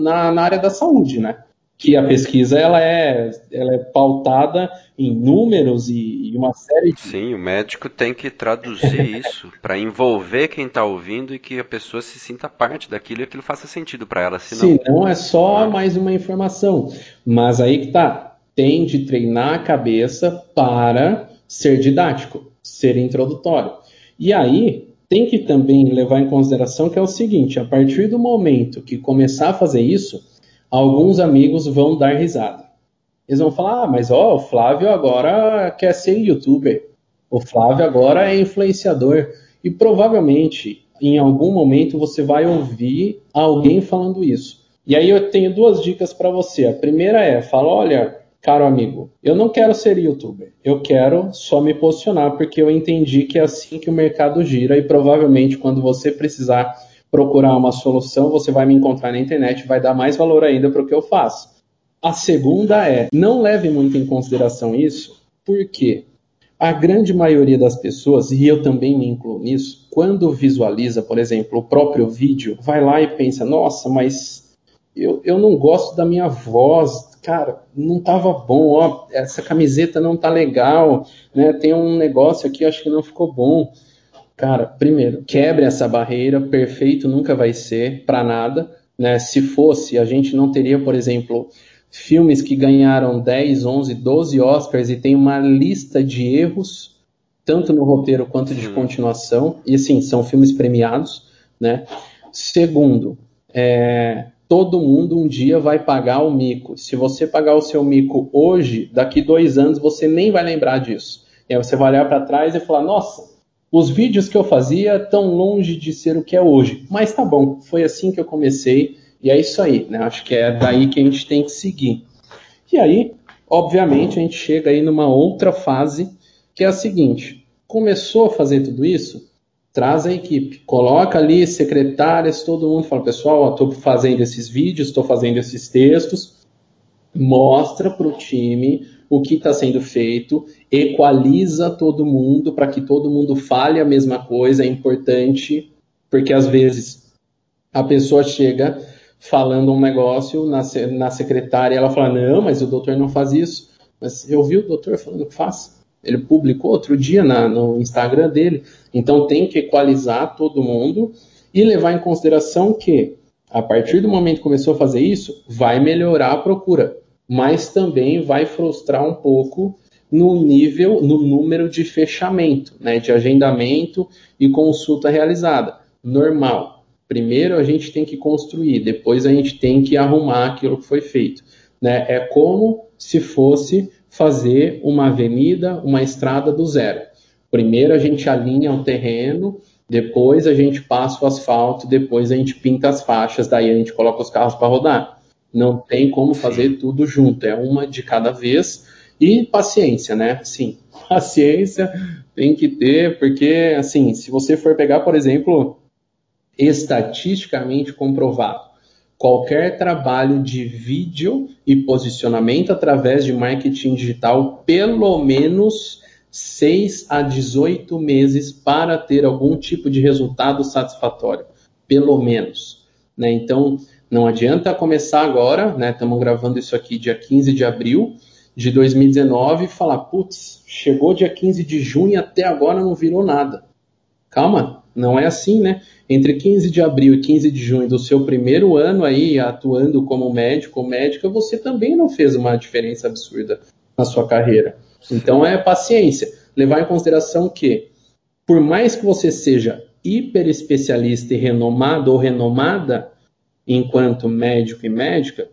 na, na, área da saúde, né? Que a pesquisa ela é, ela é pautada em números e, e uma série de... Sim, o médico tem que traduzir *laughs* isso para envolver quem está ouvindo e que a pessoa se sinta parte daquilo e aquilo faça sentido para ela. Senão... Sim, não é só mais uma informação, mas aí que tá, tem de treinar a cabeça para ser didático, ser introdutório. E aí tem que também levar em consideração que é o seguinte: a partir do momento que começar a fazer isso, alguns amigos vão dar risada eles vão falar, ah, mas ó, o Flávio agora quer ser youtuber. O Flávio agora é influenciador. E provavelmente, em algum momento, você vai ouvir alguém falando isso. E aí eu tenho duas dicas para você. A primeira é, fala, olha, caro amigo, eu não quero ser youtuber. Eu quero só me posicionar porque eu entendi que é assim que o mercado gira e provavelmente quando você precisar procurar uma solução, você vai me encontrar na internet, vai dar mais valor ainda para o que eu faço. A segunda é, não leve muito em consideração isso, porque a grande maioria das pessoas, e eu também me incluo nisso, quando visualiza, por exemplo, o próprio vídeo, vai lá e pensa, nossa, mas eu, eu não gosto da minha voz, cara, não tava bom, ó, essa camiseta não tá legal, né? Tem um negócio aqui, acho que não ficou bom. Cara, primeiro, quebre essa barreira, perfeito nunca vai ser para nada, né? Se fosse, a gente não teria, por exemplo, filmes que ganharam 10, 11, 12 Oscars e tem uma lista de erros, tanto no roteiro quanto de continuação, e assim, são filmes premiados, né? Segundo, é, todo mundo um dia vai pagar o mico. Se você pagar o seu mico hoje, daqui dois anos você nem vai lembrar disso. E aí você vai olhar para trás e falar, nossa, os vídeos que eu fazia tão longe de ser o que é hoje. Mas tá bom, foi assim que eu comecei e é isso aí, né? Acho que é daí que a gente tem que seguir. E aí, obviamente, a gente chega aí numa outra fase, que é a seguinte: começou a fazer tudo isso, traz a equipe, coloca ali secretárias, todo mundo fala, pessoal, estou fazendo esses vídeos, estou fazendo esses textos, mostra para o time o que está sendo feito, equaliza todo mundo para que todo mundo fale a mesma coisa, é importante, porque às vezes a pessoa chega falando um negócio na, na secretária ela fala, não, mas o doutor não faz isso. Mas eu vi o doutor falando que faz. Ele publicou outro dia na, no Instagram dele. Então tem que equalizar todo mundo e levar em consideração que, a partir do momento que começou a fazer isso, vai melhorar a procura, mas também vai frustrar um pouco no nível, no número de fechamento, né, de agendamento e consulta realizada normal. Primeiro a gente tem que construir, depois a gente tem que arrumar aquilo que foi feito. Né? É como se fosse fazer uma avenida, uma estrada do zero. Primeiro a gente alinha o terreno, depois a gente passa o asfalto, depois a gente pinta as faixas, daí a gente coloca os carros para rodar. Não tem como fazer tudo junto, é uma de cada vez. E paciência, né? Sim, *laughs* paciência tem que ter, porque, assim, se você for pegar, por exemplo, estatisticamente comprovado, qualquer trabalho de vídeo e posicionamento através de marketing digital, pelo menos 6 a 18 meses para ter algum tipo de resultado satisfatório, pelo menos. Né? Então, não adianta começar agora, né? Estamos gravando isso aqui dia 15 de abril de 2019 e falar, putz, chegou dia 15 de junho e até agora não virou nada. Calma, não é assim, né? Entre 15 de abril e 15 de junho do seu primeiro ano aí atuando como médico ou médica, você também não fez uma diferença absurda na sua carreira. Então é paciência. Levar em consideração que, por mais que você seja hiper especialista e renomado ou renomada enquanto médico e médica,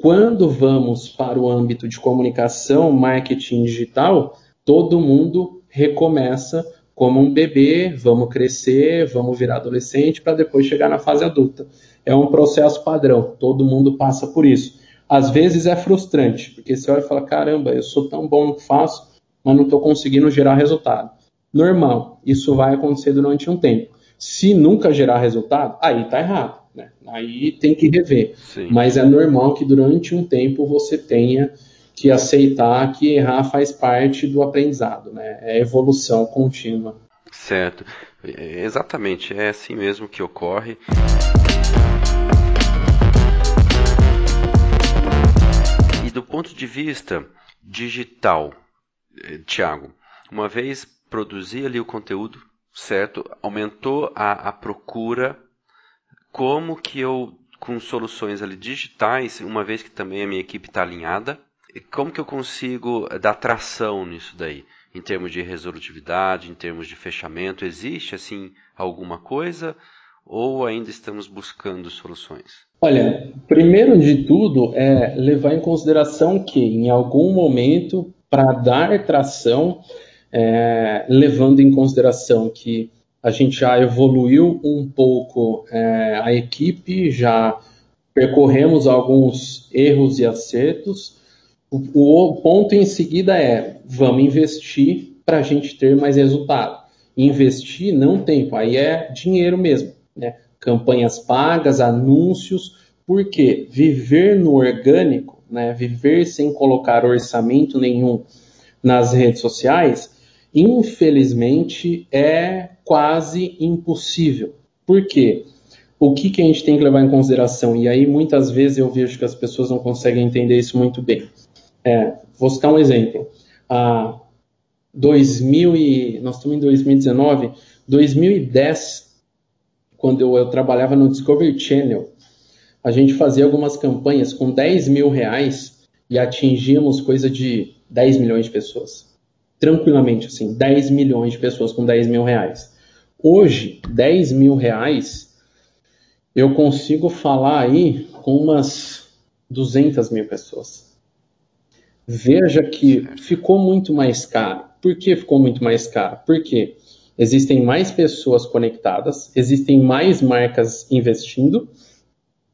quando vamos para o âmbito de comunicação, marketing digital, todo mundo recomeça como um bebê, vamos crescer, vamos virar adolescente para depois chegar na fase adulta. É um processo padrão, todo mundo passa por isso às vezes é frustrante, porque você olha e fala: caramba, eu sou tão bom no que faço, mas não estou conseguindo gerar resultado. Normal, isso vai acontecer durante um tempo. Se nunca gerar resultado, aí está errado. Né? Aí tem que rever. Sim. Mas é normal que durante um tempo você tenha que aceitar que errar faz parte do aprendizado, né? É evolução contínua. Certo. É, exatamente, é assim mesmo que ocorre. E do ponto de vista digital, eh, Tiago, uma vez produzi ali o conteúdo, certo? Aumentou a, a procura. Como que eu, com soluções ali digitais, uma vez que também a minha equipe está alinhada, como que eu consigo dar tração nisso daí? Em termos de resolutividade, em termos de fechamento, existe assim alguma coisa ou ainda estamos buscando soluções? Olha, primeiro de tudo é levar em consideração que em algum momento, para dar tração, é, levando em consideração que a gente já evoluiu um pouco é, a equipe, já percorremos alguns erros e acertos. O, ponto em seguida é: vamos investir para a gente ter mais resultado. Investir não tempo, aí é dinheiro mesmo. Né? campanhas pagas, anúncios, porque viver no orgânico, né, viver sem colocar orçamento nenhum nas redes sociais, infelizmente é quase impossível. Por quê? O que, que a gente tem que levar em consideração? E aí muitas vezes eu vejo que as pessoas não conseguem entender isso muito bem. É, vou citar um exemplo. Ah, 2000 e, nós estamos em 2019, 2010 quando eu, eu trabalhava no Discovery Channel, a gente fazia algumas campanhas com 10 mil reais e atingíamos coisa de 10 milhões de pessoas. Tranquilamente, assim, 10 milhões de pessoas com 10 mil reais. Hoje, 10 mil reais, eu consigo falar aí com umas 200 mil pessoas. Veja que ficou muito mais caro. Por que ficou muito mais caro? Porque Existem mais pessoas conectadas, existem mais marcas investindo,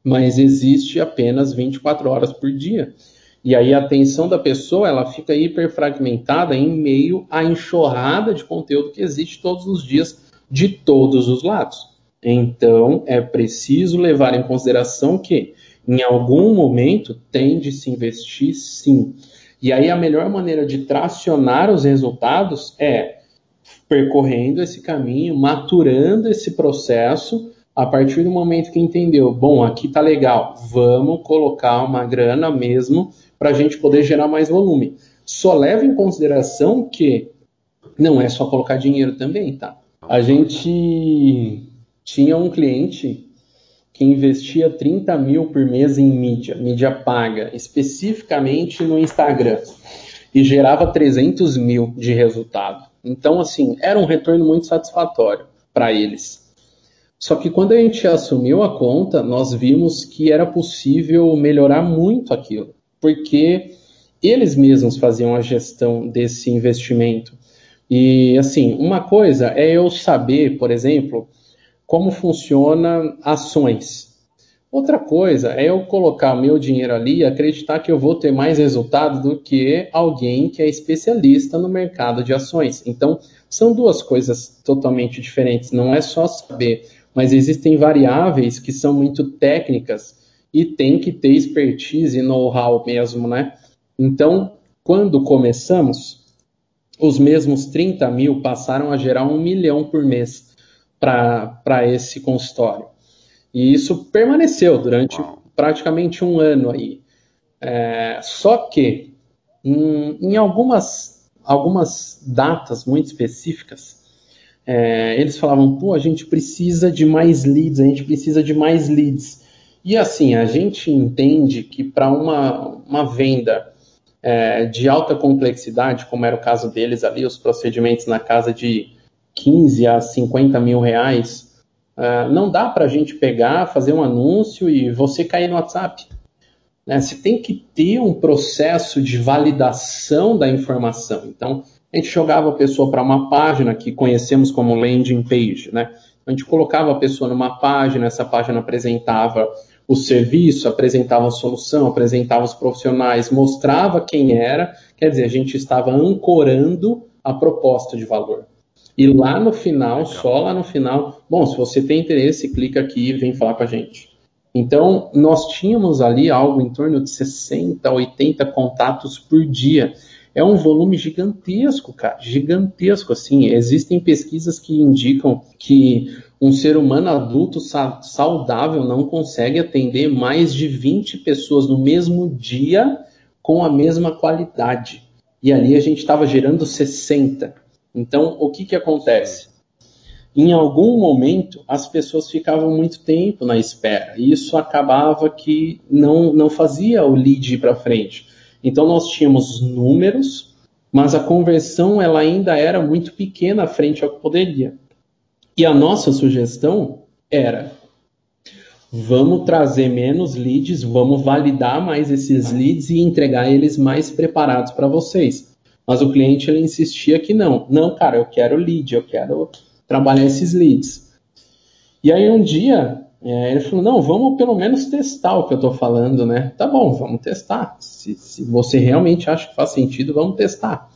mas existe apenas 24 horas por dia. E aí a atenção da pessoa ela fica hiperfragmentada em meio à enxurrada de conteúdo que existe todos os dias de todos os lados. Então é preciso levar em consideração que em algum momento tem de se investir sim. E aí a melhor maneira de tracionar os resultados é percorrendo esse caminho, maturando esse processo, a partir do momento que entendeu, bom, aqui tá legal, vamos colocar uma grana mesmo para a gente poder gerar mais volume. Só leva em consideração que não é só colocar dinheiro também, tá? A gente tinha um cliente que investia 30 mil por mês em mídia, mídia paga, especificamente no Instagram, e gerava 300 mil de resultado. Então, assim, era um retorno muito satisfatório para eles. Só que quando a gente assumiu a conta, nós vimos que era possível melhorar muito aquilo, porque eles mesmos faziam a gestão desse investimento. E assim, uma coisa é eu saber, por exemplo, como funciona ações. Outra coisa é eu colocar meu dinheiro ali e acreditar que eu vou ter mais resultado do que alguém que é especialista no mercado de ações. Então, são duas coisas totalmente diferentes. Não é só saber, mas existem variáveis que são muito técnicas e tem que ter expertise e know-how mesmo, né? Então, quando começamos, os mesmos 30 mil passaram a gerar um milhão por mês para esse consultório. E isso permaneceu durante praticamente um ano aí. É, só que em, em, algumas, algumas datas muito específicas, é, eles falavam, pô, a gente precisa de mais leads, a gente precisa de mais leads. E assim, a gente entende que para uma, uma venda é, de alta complexidade, como era o caso deles ali, os procedimentos na casa de 15 a 50 mil reais, uh, não dá para a gente pegar, fazer um anúncio e você cair no WhatsApp. Né? Você tem que ter um processo de validação da informação. Então, a gente jogava a pessoa para uma página que conhecemos como landing page. Né? A gente colocava a pessoa numa página, essa página apresentava o serviço, apresentava a solução, apresentava os profissionais, mostrava quem era, quer dizer, a gente estava ancorando a proposta de valor. E lá no final, só lá no final, bom, se você tem interesse, clica aqui e vem falar com a gente. Então, nós tínhamos ali algo em torno de 60, 80 contatos por dia. É um volume gigantesco, cara, gigantesco. Assim, existem pesquisas que indicam que um ser humano adulto saudável não consegue atender mais de 20 pessoas no mesmo dia com a mesma qualidade. E ali a gente estava gerando 60. Então, o que, que acontece? Em algum momento, as pessoas ficavam muito tempo na espera, e isso acabava que não, não fazia o lead ir para frente. Então, nós tínhamos números, mas a conversão ela ainda era muito pequena frente ao que poderia. E a nossa sugestão era: vamos trazer menos leads, vamos validar mais esses leads e entregar eles mais preparados para vocês. Mas o cliente ele insistia que não. Não, cara, eu quero lead, eu quero trabalhar esses leads. E aí um dia é, ele falou, não, vamos pelo menos testar o que eu estou falando, né? Tá bom, vamos testar. Se, se você realmente acha que faz sentido, vamos testar.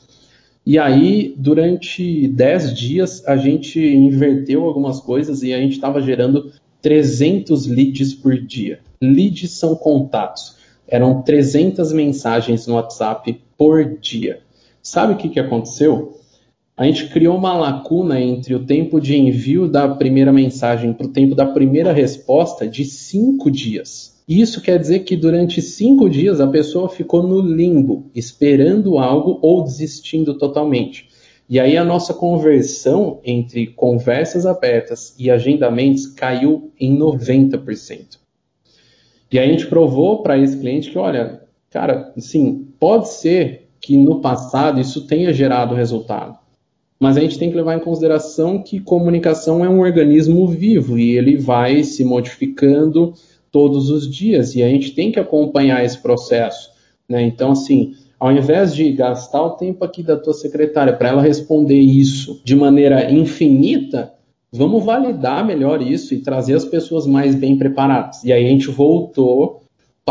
E aí, durante 10 dias, a gente inverteu algumas coisas e a gente estava gerando 300 leads por dia. Leads são contatos. Eram 300 mensagens no WhatsApp por dia. Sabe o que, que aconteceu? A gente criou uma lacuna entre o tempo de envio da primeira mensagem para o tempo da primeira resposta de cinco dias. Isso quer dizer que durante cinco dias a pessoa ficou no limbo, esperando algo ou desistindo totalmente. E aí a nossa conversão entre conversas abertas e agendamentos caiu em 90%. E aí a gente provou para esse cliente que, olha, cara, sim, pode ser que no passado isso tenha gerado resultado. Mas a gente tem que levar em consideração que comunicação é um organismo vivo e ele vai se modificando todos os dias e a gente tem que acompanhar esse processo. Né? Então, assim, ao invés de gastar o tempo aqui da tua secretária para ela responder isso de maneira infinita, vamos validar melhor isso e trazer as pessoas mais bem preparadas. E aí a gente voltou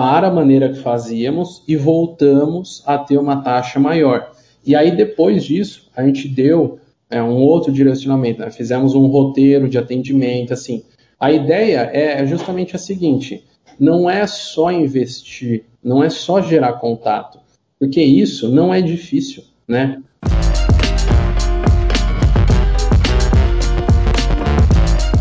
para a maneira que fazíamos e voltamos a ter uma taxa maior. E aí, depois disso, a gente deu é, um outro direcionamento, né? fizemos um roteiro de atendimento, assim. A ideia é justamente a seguinte: não é só investir, não é só gerar contato, porque isso não é difícil, né?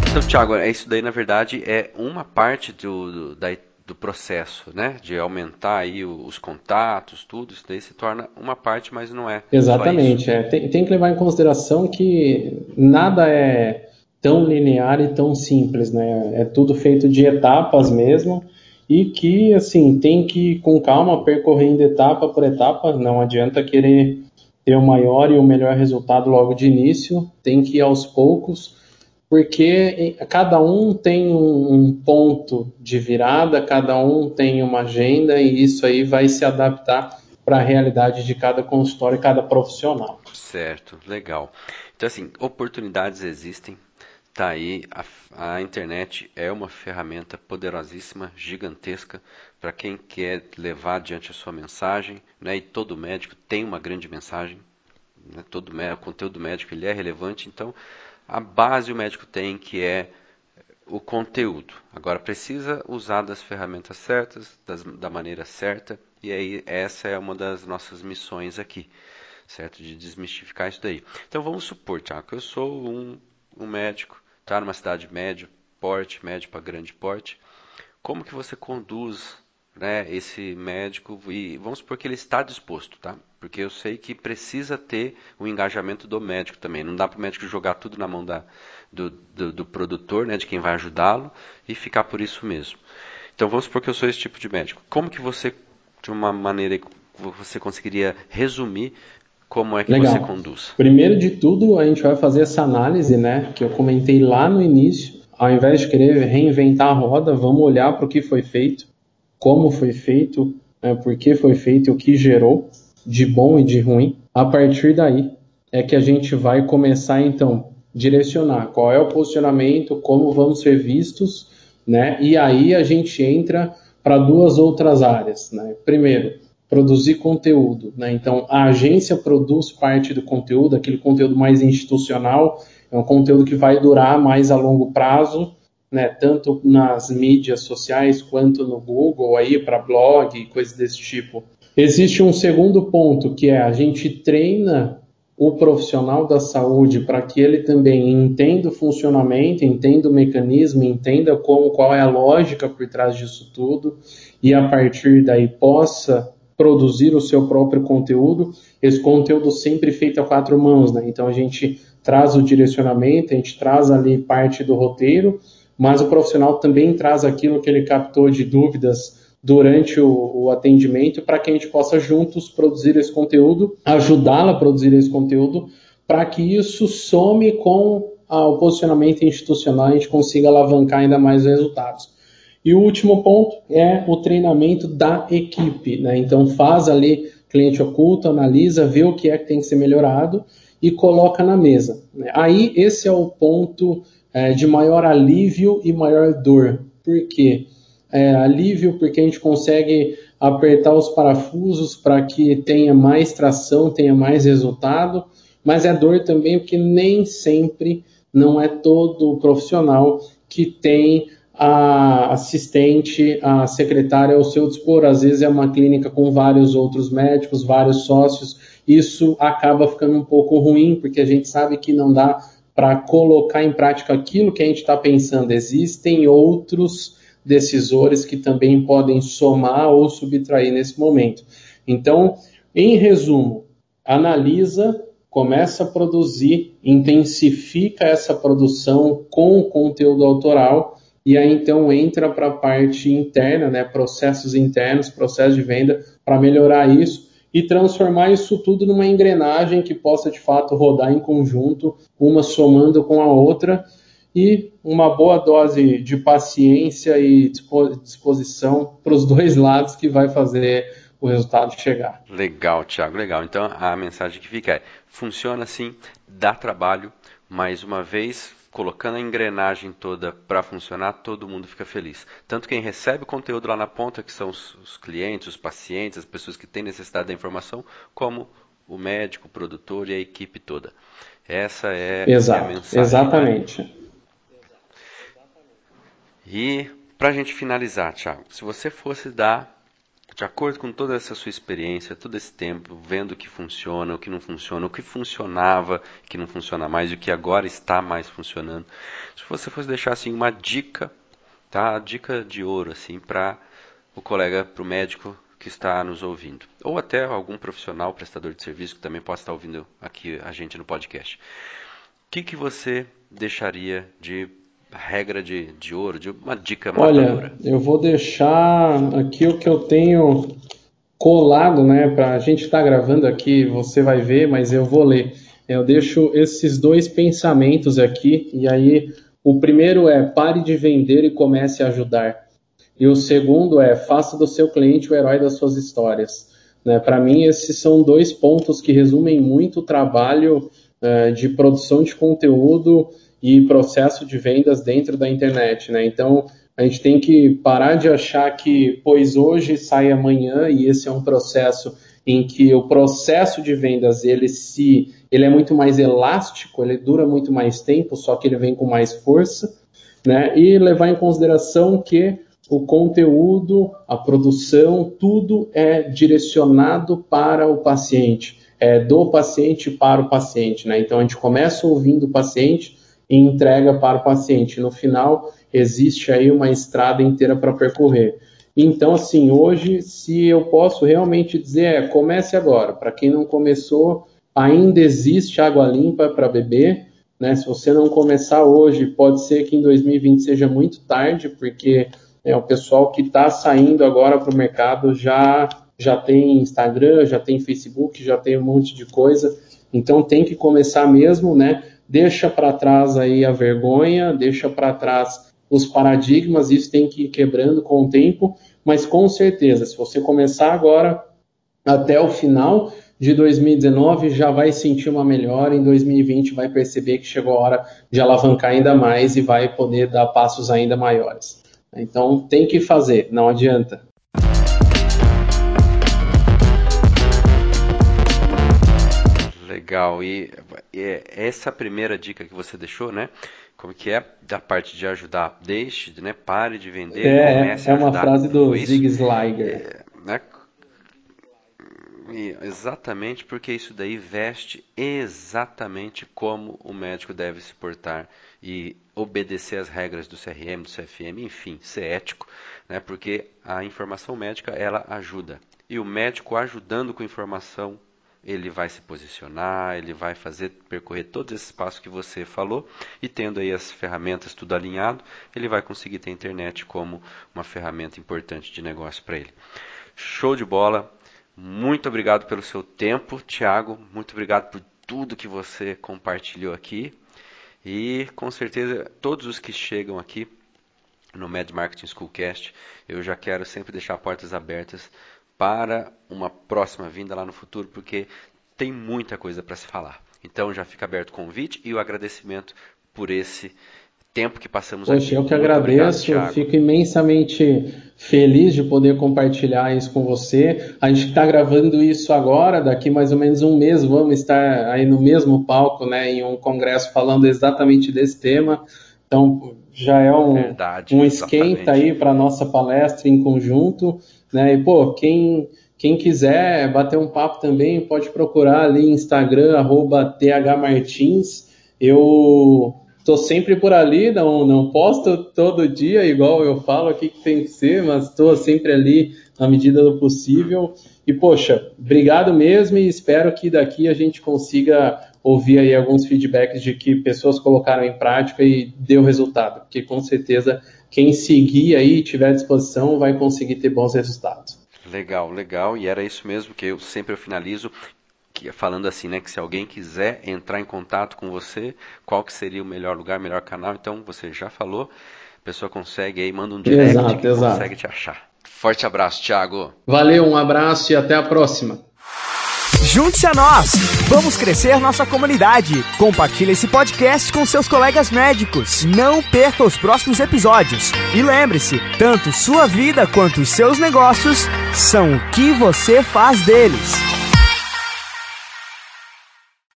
Então, Thiago, é isso daí, na verdade, é uma parte do, do da do processo, né? De aumentar aí os contatos, tudo, isso daí se torna uma parte, mas não é. Exatamente. É. Tem, tem, que levar em consideração que nada é tão linear e tão simples, né? É tudo feito de etapas mesmo e que, assim, tem que, com calma, percorrendo etapa por etapa. Não adianta querer ter o maior e o melhor resultado logo de início, tem que ir aos poucos porque cada um tem um ponto de virada, cada um tem uma agenda e isso aí vai se adaptar para a realidade de cada consultório e cada profissional. Certo, legal. Então, assim, oportunidades existem, tá aí. A, a internet é uma ferramenta poderosíssima, gigantesca, para quem quer levar adiante a sua mensagem, né? E todo médico tem uma grande mensagem, né? todo o conteúdo médico ele é relevante, então a base o médico tem que é o conteúdo. Agora precisa usar das ferramentas certas, das, da maneira certa, e aí essa é uma das nossas missões aqui certo? De desmistificar isso daí. Então vamos supor, Tiago, que eu sou um, um médico, tá? Numa cidade médio, porte, médio para grande porte. Como que você conduz né, esse médico e vamos supor que ele está disposto, tá? Porque eu sei que precisa ter o engajamento do médico também. Não dá para o médico jogar tudo na mão da, do, do, do produtor, né, de quem vai ajudá-lo e ficar por isso mesmo. Então vamos supor que eu sou esse tipo de médico. Como que você, de uma maneira você conseguiria resumir como é que Legal. você conduz? Primeiro de tudo, a gente vai fazer essa análise, né, que eu comentei lá no início. Ao invés de querer reinventar a roda, vamos olhar para o que foi feito, como foi feito, né, por que foi feito e o que gerou de bom e de ruim. A partir daí é que a gente vai começar então direcionar qual é o posicionamento, como vamos ser vistos, né? E aí a gente entra para duas outras áreas, né? Primeiro, produzir conteúdo. Né? Então, a agência produz parte do conteúdo, aquele conteúdo mais institucional, é um conteúdo que vai durar mais a longo prazo, né? tanto nas mídias sociais quanto no Google, aí para blog e coisas desse tipo. Existe um segundo ponto, que é a gente treina o profissional da saúde para que ele também entenda o funcionamento, entenda o mecanismo, entenda como, qual é a lógica por trás disso tudo e a partir daí possa produzir o seu próprio conteúdo, esse conteúdo sempre feito a quatro mãos, né? Então a gente traz o direcionamento, a gente traz ali parte do roteiro, mas o profissional também traz aquilo que ele captou de dúvidas durante o, o atendimento para que a gente possa juntos produzir esse conteúdo, ajudá-la a produzir esse conteúdo, para que isso some com o posicionamento institucional e a gente consiga alavancar ainda mais os resultados. E o último ponto é o treinamento da equipe. Né? Então faz ali cliente oculto, analisa, vê o que é que tem que ser melhorado e coloca na mesa. Né? Aí esse é o ponto é, de maior alívio e maior dor. Por quê? É, alívio porque a gente consegue apertar os parafusos para que tenha mais tração, tenha mais resultado, mas é dor também porque nem sempre não é todo profissional que tem a assistente, a secretária ao seu dispor. Às vezes é uma clínica com vários outros médicos, vários sócios. Isso acaba ficando um pouco ruim, porque a gente sabe que não dá para colocar em prática aquilo que a gente está pensando. Existem outros decisores que também podem somar ou subtrair nesse momento. Então, em resumo, analisa, começa a produzir, intensifica essa produção com conteúdo autoral e aí então entra para a parte interna, né, processos internos, processo de venda, para melhorar isso e transformar isso tudo numa engrenagem que possa de fato rodar em conjunto, uma somando com a outra e uma boa dose de paciência e disposição para os dois lados que vai fazer o resultado chegar. Legal, Thiago, legal. Então a mensagem que fica é: funciona assim, dá trabalho, mais uma vez colocando a engrenagem toda para funcionar, todo mundo fica feliz. Tanto quem recebe o conteúdo lá na ponta, que são os, os clientes, os pacientes, as pessoas que têm necessidade da informação, como o médico, o produtor e a equipe toda. Essa é, Exato, a mensagem. Exatamente. E para a gente finalizar, Thiago, se você fosse dar de acordo com toda essa sua experiência, todo esse tempo, vendo o que funciona, o que não funciona, o que funcionava, que não funciona mais, e o que agora está mais funcionando. Se você fosse deixar assim uma dica, tá? Dica de ouro assim para o colega, para o médico que está nos ouvindo, ou até algum profissional, prestador de serviço que também possa estar ouvindo aqui a gente no podcast. O que, que você deixaria de regra de, de ouro, de uma dica matadora? Olha, eu vou deixar aqui o que eu tenho colado, né, para a gente estar tá gravando aqui, você vai ver, mas eu vou ler. eu deixo esses dois pensamentos aqui, e aí o primeiro é pare de vender e comece a ajudar. E o segundo é faça do seu cliente o herói das suas histórias. Né? Para mim, esses são dois pontos que resumem muito o trabalho uh, de produção de conteúdo e processo de vendas dentro da internet. Né? Então, a gente tem que parar de achar que, pois hoje sai amanhã, e esse é um processo em que o processo de vendas ele se ele é muito mais elástico, ele dura muito mais tempo, só que ele vem com mais força, né? E levar em consideração que o conteúdo, a produção, tudo é direcionado para o paciente, é do paciente para o paciente, né? Então a gente começa ouvindo o paciente e entrega para o paciente. No final existe aí uma estrada inteira para percorrer. Então, assim, hoje, se eu posso realmente dizer, é, comece agora. Para quem não começou, ainda existe água limpa para beber. Né? Se você não começar hoje, pode ser que em 2020 seja muito tarde, porque é, o pessoal que está saindo agora para o mercado já, já tem Instagram, já tem Facebook, já tem um monte de coisa. Então tem que começar mesmo, né? Deixa para trás aí a vergonha, deixa para trás os paradigmas, isso tem que ir quebrando com o tempo, mas com certeza, se você começar agora até o final de 2019 já vai sentir uma melhora, em 2020 vai perceber que chegou a hora de alavancar ainda mais e vai poder dar passos ainda maiores. Então tem que fazer, não adianta. Legal. E, e essa primeira dica que você deixou, né? Como que é da parte de ajudar? Deixe, né? Pare de vender, é, comece é a ajudar. É uma frase do Zig Ziglar. É, né? Exatamente porque isso daí veste exatamente como o médico deve se portar e obedecer as regras do CRM, do CFM, enfim, ser ético, né? Porque a informação médica ela ajuda e o médico ajudando com informação ele vai se posicionar, ele vai fazer percorrer todos esses passos que você falou e tendo aí as ferramentas tudo alinhado, ele vai conseguir ter a internet como uma ferramenta importante de negócio para ele. Show de bola. Muito obrigado pelo seu tempo, Thiago. Muito obrigado por tudo que você compartilhou aqui. E com certeza todos os que chegam aqui no Mad Marketing Schoolcast, eu já quero sempre deixar portas abertas para uma próxima vinda lá no futuro, porque tem muita coisa para se falar. Então já fica aberto o convite e o agradecimento por esse tempo que passamos Poxa, aqui. eu que Muito agradeço, obrigado, fico imensamente feliz de poder compartilhar isso com você. A gente está gravando isso agora, daqui mais ou menos um mês vamos estar aí no mesmo palco, né, em um congresso falando exatamente desse tema. Então já é um, Verdade, um esquenta aí para nossa palestra em conjunto. Né? E, pô, quem, quem quiser bater um papo também, pode procurar ali Instagram, thmartins. Eu tô sempre por ali, não, não posto todo dia, igual eu falo aqui que tem que ser, mas estou sempre ali na medida do possível. E, poxa, obrigado mesmo e espero que daqui a gente consiga ouvir aí alguns feedbacks de que pessoas colocaram em prática e deu resultado, porque com certeza quem seguir aí e tiver disposição vai conseguir ter bons resultados. Legal, legal. E era isso mesmo que eu sempre finalizo que, falando assim, né, que se alguém quiser entrar em contato com você, qual que seria o melhor lugar, melhor canal? Então você já falou, a pessoa consegue aí, manda um direct exato, que exato. consegue te achar. Forte abraço, Thiago. Valeu, um abraço e até a próxima. Junte-se a nós! Vamos crescer nossa comunidade. Compartilhe esse podcast com seus colegas médicos. Não perca os próximos episódios. E lembre-se, tanto sua vida quanto os seus negócios são o que você faz deles.